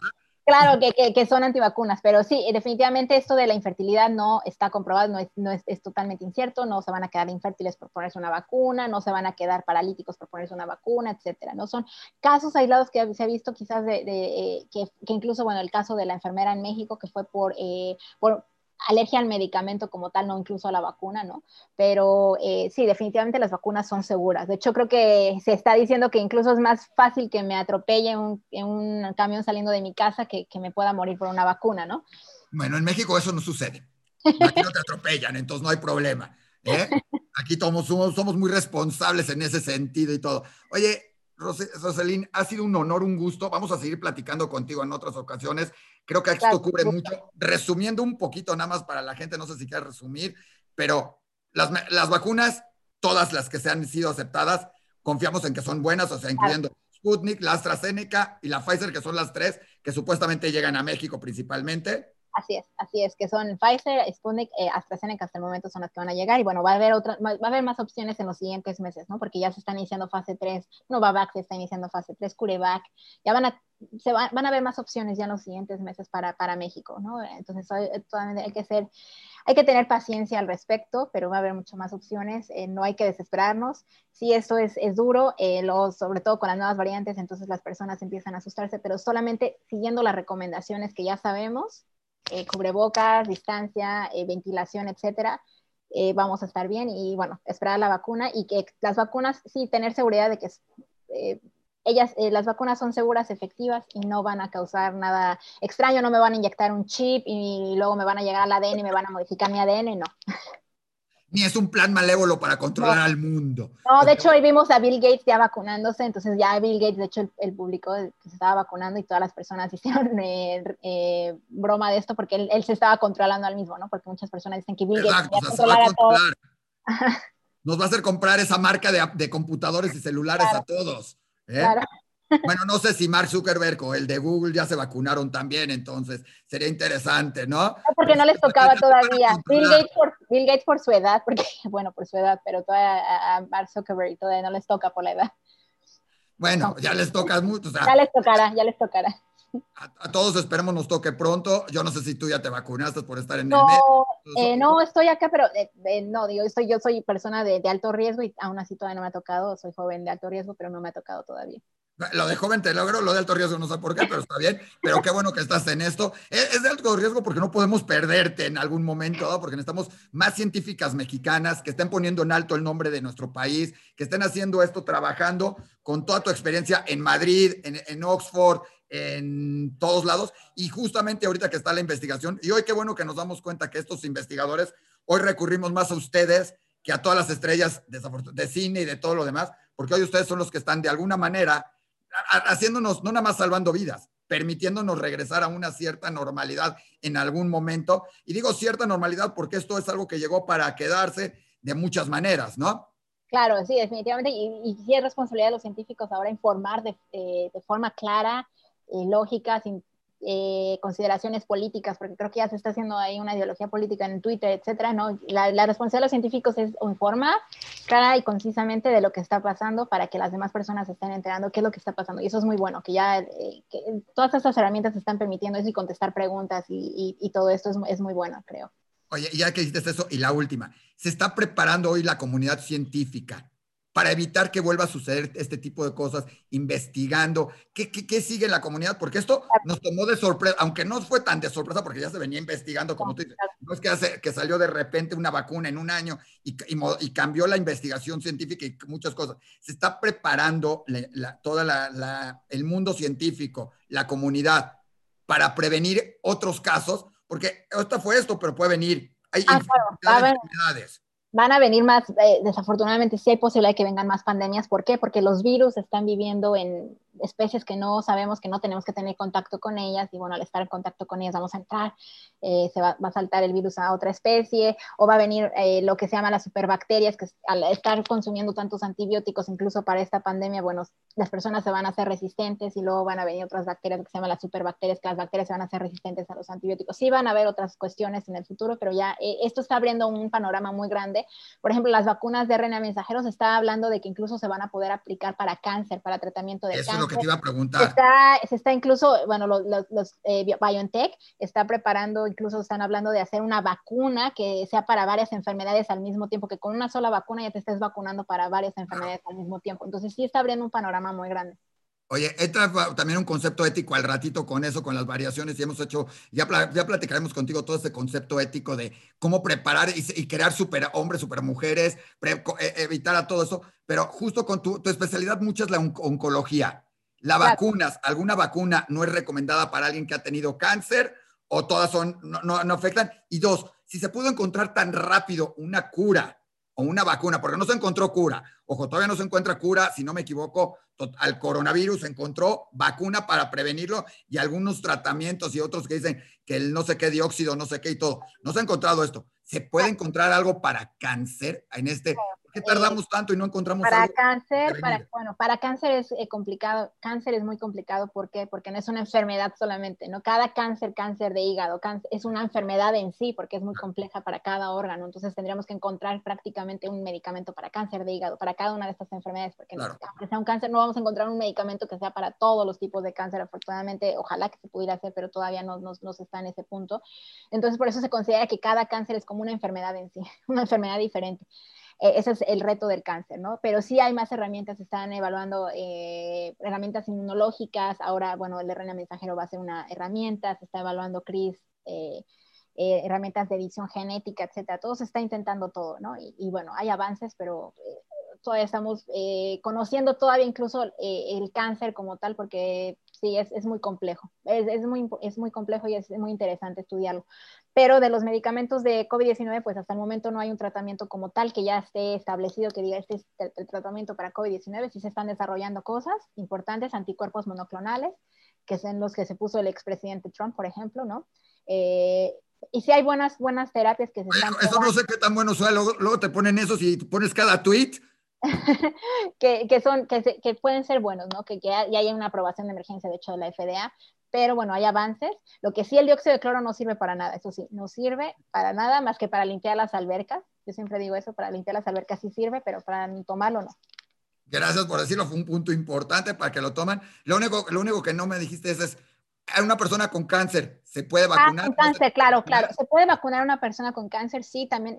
[SPEAKER 1] que, que, son antivacunas, pero sí, definitivamente esto de la infertilidad no está comprobado, no, es, no es, es, totalmente incierto, no se van a quedar infértiles por ponerse una vacuna, no se van a quedar paralíticos por ponerse una vacuna, etcétera, ¿no? Son casos aislados que se ha visto quizás de, de eh, que, que, incluso, bueno, el caso de la enfermera en México que fue por, eh, por alergia al medicamento como tal, no incluso a la vacuna, ¿no? Pero eh, sí, definitivamente las vacunas son seguras. De hecho, creo que se está diciendo que incluso es más fácil que me atropelle un, en un camión saliendo de mi casa que, que, me pueda morir por una vacuna, ¿no?
[SPEAKER 2] Bueno, en México eso no sucede. Aquí no te atropellan, entonces no hay problema. ¿eh? Aquí somos, somos muy responsables en ese sentido y todo. Oye, Roselín, ha sido un honor, un gusto. Vamos a seguir platicando contigo en otras ocasiones. Creo que esto cubre mucho. Resumiendo un poquito nada más para la gente, no sé si quieres resumir, pero las, las, vacunas, todas las que se han sido aceptadas, confiamos en que son buenas, o sea, incluyendo Sputnik, la AstraZeneca y la Pfizer, que son las tres que supuestamente llegan a México principalmente.
[SPEAKER 1] Así es, así es, que son Pfizer, Sputnik, eh, AstraZeneca hasta el momento son las que van a llegar y bueno, va a haber otra, va a haber más opciones en los siguientes meses, ¿no? Porque ya se está iniciando fase 3, Novavax se está iniciando fase 3, CureVac, ya van a, se van a haber más opciones ya en los siguientes meses para, para México, ¿no? Entonces todavía hay que ser, hay que tener paciencia al respecto, pero va a haber mucho más opciones, eh, no hay que desesperarnos, sí, esto es, es duro, eh, sobre todo con las nuevas variantes, entonces las personas empiezan a asustarse, pero solamente siguiendo las recomendaciones que ya sabemos, eh, cubrebocas, distancia, eh, ventilación, etcétera, eh, vamos a estar bien y bueno, esperar la vacuna y que las vacunas, sí, tener seguridad de que ellas, las vacunas son seguras, efectivas y no van a causar nada extraño, no me van a inyectar un chip y luego me van a llegar al ADN y me van a modificar mi ADN, no (laughs)
[SPEAKER 2] ni es un plan malévolo para controlar al mundo.
[SPEAKER 1] No, de hecho hoy vimos a Bill Gates ya vacunándose, entonces ya Bill Gates, de hecho, el, público que se estaba vacunando y todas las personas (laughs) hicieron eh, eh, broma de esto porque él, se estaba controlando al mismo, ¿no? Porque muchas personas dicen que Bill Gates
[SPEAKER 2] va a controlar. (laughs) Nos va a hacer comprar esa marca de, computadores y celulares a todos. ¿eh? Claro. Bueno, no sé si Mark Zuckerberg o el de Google ya se vacunaron también, entonces sería interesante, ¿no?
[SPEAKER 1] No, porque no les tocaba todavía. Bill Gates, por, Bill Gates por su edad, porque, (laughs) bueno, por su edad, pero todavía a Mark Zuckerberg todavía no les toca por la edad.
[SPEAKER 2] Bueno, ya les toca mucho.
[SPEAKER 1] ya les tocará, ya les tocará.
[SPEAKER 2] A, todos esperemos nos toque pronto. Yo no sé si tú ya te vacunaste por estar en
[SPEAKER 1] el medio. Eh, no, estoy acá, pero eh, eh, no, digo, estoy, yo soy persona de, de alto riesgo y aún así todavía no me ha tocado. Soy joven de alto riesgo, pero no me ha tocado todavía.
[SPEAKER 2] Lo de joven te logro, lo de alto riesgo no sé por qué, pero está bien. Pero qué bueno que estás en esto. Es, de alto riesgo porque no podemos perderte en algún momento, porque necesitamos más científicas mexicanas que estén poniendo en alto el nombre de nuestro país, que estén haciendo esto, trabajando con toda tu experiencia en Madrid, en, en Oxford, en todos lados. Y justamente ahorita que está la investigación, y hoy qué bueno que nos damos cuenta que estos investigadores, hoy recurrimos más a ustedes que a todas las estrellas de cine y de todo lo demás, porque hoy ustedes son los que están de alguna manera haciéndonos, no nada más salvando vidas, permitiéndonos regresar a una cierta normalidad en algún momento. Y digo cierta normalidad porque esto es algo que llegó para quedarse de muchas maneras, ¿no?
[SPEAKER 1] Claro, sí, definitivamente. Y, y sí es responsabilidad de los científicos ahora informar de, eh, de forma clara, y eh, lógica, sin eh, consideraciones políticas, porque creo que ya se está haciendo ahí una ideología política en Twitter, etcétera, ¿no? La, responsabilidad de los científicos es informar clara y concisamente de lo que está pasando para que las demás personas estén enterando qué es lo que está pasando. Y eso es muy bueno, que ya eh, todas estas herramientas están permitiendo eso y contestar preguntas y, y, todo esto es, es muy bueno, creo.
[SPEAKER 2] Oye, ya que hiciste eso, y la última, se está preparando hoy la comunidad científica para evitar que vuelva a suceder este tipo de cosas, investigando, ¿qué, qué, sigue en la comunidad? Porque esto nos tomó de sorpresa, aunque no fue tan de sorpresa porque ya se venía investigando, como tú dices, no es que, hace, que salió de repente una vacuna en un año y, y, cambió la investigación científica y muchas cosas. Se está preparando la, toda la, el mundo científico, la comunidad, para prevenir otros casos, porque esto fue esto, pero puede venir. Hay ah,
[SPEAKER 1] enfermedades van a venir más, eh, desafortunadamente sí hay posibilidad de que vengan más pandemias. ¿Por qué? Porque los virus están viviendo en especies que no sabemos, que no tenemos que tener contacto con ellas y bueno, al estar en contacto con ellas vamos a entrar, eh, se va, a saltar el virus a otra especie o va a venir eh, lo que se llama las superbacterias, que al estar consumiendo tantos antibióticos, incluso para esta pandemia, bueno, las personas se van a hacer resistentes y luego van a venir otras bacterias que se llaman las superbacterias, que las bacterias se van a hacer resistentes a los antibióticos. Sí van a haber otras cuestiones en el futuro, pero ya eh, esto está abriendo un panorama muy grande. Por ejemplo, las vacunas de RNA mensajeros está hablando de que incluso se van a poder aplicar para cáncer, para tratamiento de cáncer
[SPEAKER 2] que te iba a preguntar.
[SPEAKER 1] Está, se está incluso, bueno, los, los, eh, BioNTech está preparando, incluso están hablando de hacer una vacuna que sea para varias enfermedades al mismo tiempo, que con una sola vacuna ya te estés vacunando para varias enfermedades al mismo tiempo. Entonces sí está abriendo un panorama muy grande.
[SPEAKER 2] Oye, entra también un concepto ético al ratito con eso, con las variaciones, y hemos hecho, ya, ya platicaremos contigo todo ese concepto ético de cómo preparar y, crear super hombres, super mujeres, e, evitar a todo eso, pero justo con tu, tu especialidad, mucha es la oncología. ¿La vacunas, alguna vacuna no es recomendada para alguien que ha tenido cáncer o todas son, no, no, afectan? Y dos, si se pudo encontrar tan rápido una cura o una vacuna, porque no se encontró cura, ojo, todavía no se encuentra cura, si no me equivoco, al coronavirus se encontró vacuna para prevenirlo y algunos tratamientos y otros que dicen que el no sé qué dióxido, no sé qué y todo. No se ha encontrado esto. ¿Se puede encontrar algo para cáncer en este? Qué tardamos tanto y no encontramos
[SPEAKER 1] para cáncer, para, bueno, para cáncer es eh, complicado, cáncer es muy complicado, ¿por qué? Porque no es una enfermedad solamente, ¿no? Cada cáncer, cáncer de hígado, cáncer, es una enfermedad en sí, porque es muy compleja para cada órgano, entonces tendríamos que encontrar prácticamente un medicamento para cáncer de hígado, para cada una de estas enfermedades, porque aunque sea un cáncer, no vamos a encontrar un medicamento que sea para todos los tipos de cáncer, afortunadamente, ojalá que se pudiera hacer, pero todavía no, no, no se está en ese punto. Entonces, por eso se considera que cada cáncer es como una enfermedad en sí, (laughs) una enfermedad diferente. Eh, ese es el reto del cáncer, ¿no? Pero sí hay más herramientas, están evaluando eh, herramientas inmunológicas, ahora, bueno, el RNA mensajero va a ser una herramienta, se está evaluando CRIS, eh, herramientas de edición genética, etcétera, todo se está intentando todo, ¿no? Y, bueno, hay avances, pero todavía estamos conociendo todavía incluso el cáncer como tal, porque sí, es, es muy complejo, es, es, muy, es muy complejo y es muy interesante estudiarlo pero de los medicamentos de COVID-19, pues hasta el momento no hay un tratamiento como tal que ya esté establecido, que diga este es el, tratamiento para COVID-19, sí se están desarrollando cosas importantes, anticuerpos monoclonales, que son los que se puso el expresidente Trump, por ejemplo, ¿no? Eh, y sí hay buenas, buenas terapias que se están...
[SPEAKER 2] Eso no sé qué tan bueno sea, luego, te ponen eso si pones cada tweet. (laughs)
[SPEAKER 1] que, que, son, que, que, pueden ser buenos, ¿no? Que, que ya, hay una aprobación de emergencia, de hecho, de la FDA, pero bueno, hay avances. Lo que sí, el dióxido de cloro no sirve para nada, eso sí, no sirve para nada más que para limpiar las albercas. Yo siempre digo eso, para limpiar las albercas sí sirve, pero para tomarlo no.
[SPEAKER 2] Gracias por decirlo, fue un punto importante para que lo tomen. Lo único, lo único que no me dijiste es, es una persona con cáncer se puede ah, vacunar.
[SPEAKER 1] Ah, con cáncer, claro, claro. Se puede vacunar a una persona con cáncer, sí, también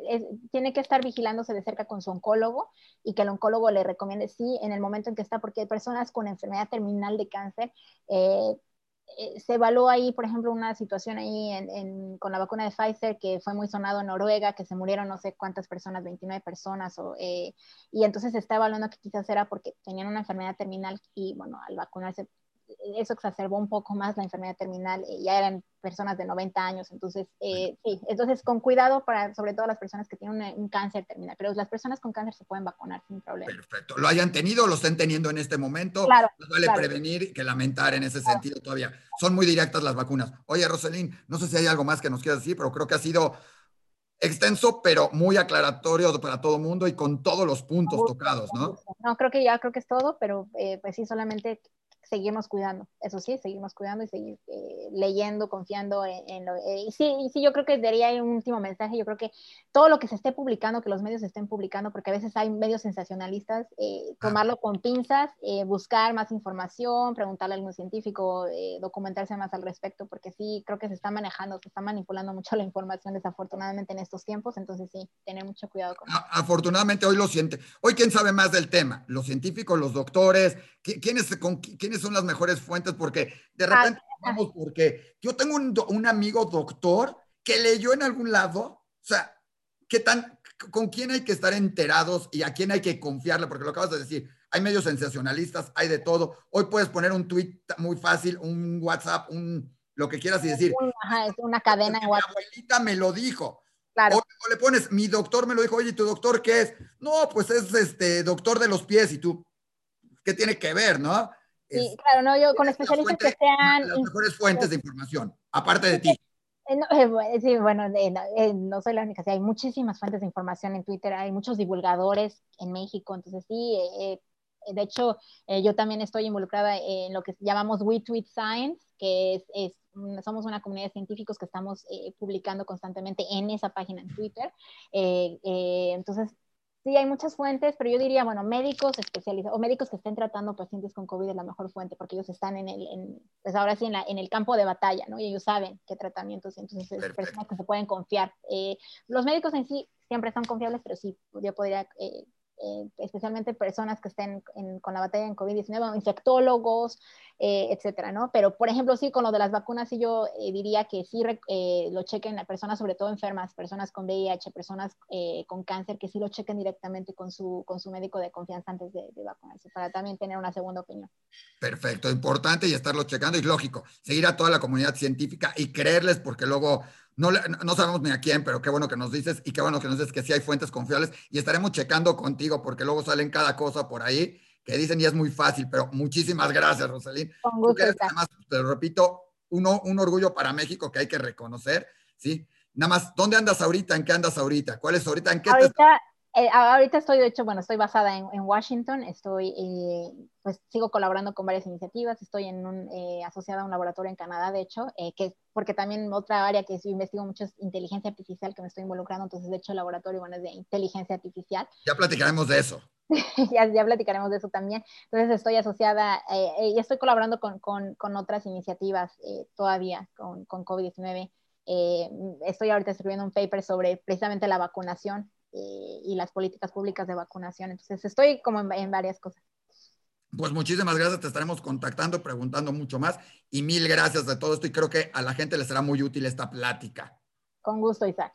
[SPEAKER 1] tiene que estar vigilándose de cerca con su oncólogo y que el oncólogo le recomiende, sí, en el momento en que está, porque hay personas con enfermedad terminal de cáncer, eh, eh, se evaluó ahí, por ejemplo, una situación ahí con la vacuna de Pfizer que fue muy sonado en Noruega, que se murieron no sé cuántas personas, 29 personas, o, eh, y entonces se está evaluando que quizás era porque tenían una enfermedad terminal y, bueno, al vacunarse eso exacerbó un poco más la enfermedad terminal, eh, ya eran personas de 90 años, entonces eh, sí, entonces con cuidado para sobre todo las personas que tienen un, cáncer terminal, pero las personas con cáncer se pueden vacunar sin problema.
[SPEAKER 2] Perfecto, lo hayan tenido, lo estén teniendo en este momento, claro, no vale prevenir que lamentar en ese sentido todavía. Son muy directas las vacunas. Oye, Roselín, no sé si hay algo más que nos quieras decir, pero creo que ha sido extenso, pero muy aclaratorio para todo el mundo y con todos los puntos tocados, ¿no?
[SPEAKER 1] No, creo que ya creo que es todo, pero eh, pues sí, solamente seguimos cuidando, eso sí, seguimos cuidando y seguir eh, leyendo, confiando en, lo... Eh, y, sí, y sí, yo creo que daría un último mensaje, yo creo que todo lo que se esté publicando, que los medios estén publicando, porque a veces hay medios sensacionalistas, eh, tomarlo con pinzas, buscar más información, preguntarle a algún científico, documentarse más al respecto, porque sí, creo que se está manejando, se está manipulando mucho la información desafortunadamente en estos tiempos, entonces sí, tener mucho cuidado con
[SPEAKER 2] eso. Afortunadamente hoy lo siente. Hoy, ¿quién sabe más del tema? Los científicos, los doctores, ¿quiénes, con, quiénes son las mejores fuentes, porque de ah, repente vamos, porque yo tengo un, un, amigo doctor que leyó en algún lado, o sea, ¿qué tan, con quién hay que estar enterados y a quién hay que confiarle? Porque lo acabas de decir, hay medios sensacionalistas, hay de todo. Hoy puedes poner un tweet muy fácil, un WhatsApp, un lo que quieras y decir.
[SPEAKER 1] es una cadena
[SPEAKER 2] Mi abuelita me lo dijo. Claro. O, le pones, mi doctor me lo dijo, oye, ¿tu doctor qué es? No, pues es este doctor de los pies y tú, ¿qué tiene que ver, no?
[SPEAKER 1] Sí, claro, no, yo con especialistas que sean...
[SPEAKER 2] Las mejores fuentes de información, aparte de ti.
[SPEAKER 1] Eh, eh, sí, bueno, eh, no soy la única, sí, hay muchísimas fuentes de información en Twitter, hay muchos divulgadores en México, entonces sí, de hecho, yo también estoy involucrada en lo que llamamos We Tweet Science, que es, somos una comunidad de científicos que estamos publicando constantemente en esa página en Twitter. entonces, Sí, hay muchas fuentes, pero yo diría, bueno, médicos especializados o médicos que estén tratando pacientes con COVID es la mejor fuente porque ellos están en el, en, pues ahora sí, en, la, en, el campo de batalla, ¿no? Y ellos saben qué tratamientos, entonces es personas que se pueden confiar. Eh, los médicos en sí siempre son confiables, pero sí, yo podría eh, eh, especialmente personas que estén con la batalla en COVID-19, infectólogos, eh, etcétera, ¿no? Pero, por ejemplo, sí, con lo de las vacunas, sí yo eh, diría que sí lo chequen a personas, sobre todo enfermas, personas con VIH, personas con cáncer, que sí lo chequen directamente con su, con su médico de confianza antes de, de, vacunarse, para también tener una segunda opinión.
[SPEAKER 2] Perfecto, importante y estarlo checando, y lógico, seguir a toda la comunidad científica y creerles, porque luego no, no, sabemos ni a quién, pero qué bueno que nos dices y qué bueno que nos dices que sí hay fuentes confiables y estaremos checando contigo porque luego salen cada cosa por ahí que dicen y es muy fácil, pero muchísimas gracias, Rosalín.
[SPEAKER 1] Con gusto.
[SPEAKER 2] además, te lo repito, uno, un orgullo para México que hay que reconocer, ¿sí? Nada más, ¿dónde andas ahorita? ¿En qué andas ahorita? ¿Cuál es ahorita? ¿En qué
[SPEAKER 1] ahorita, Eh, ahorita estoy, de hecho, bueno, estoy basada en, Washington, estoy, eh, pues sigo colaborando con varias iniciativas, estoy en un, eh, asociada a un laboratorio en Canadá, de hecho, que, porque también otra área que yo investigo mucho es inteligencia artificial, que me estoy involucrando, entonces, de hecho, el laboratorio, bueno, es de inteligencia artificial.
[SPEAKER 2] Ya platicaremos de eso. (laughs)
[SPEAKER 1] ya, ya, platicaremos de eso también. Entonces, estoy asociada y estoy colaborando con, con, con otras iniciativas todavía con, con COVID-19. estoy ahorita escribiendo un paper sobre precisamente la vacunación eh, y las políticas públicas de vacunación. Entonces, estoy como en, varias cosas.
[SPEAKER 2] Pues muchísimas gracias, te estaremos contactando, preguntando mucho más y mil gracias de todo esto y creo que a la gente le será muy útil esta plática.
[SPEAKER 1] Con gusto, Isaac.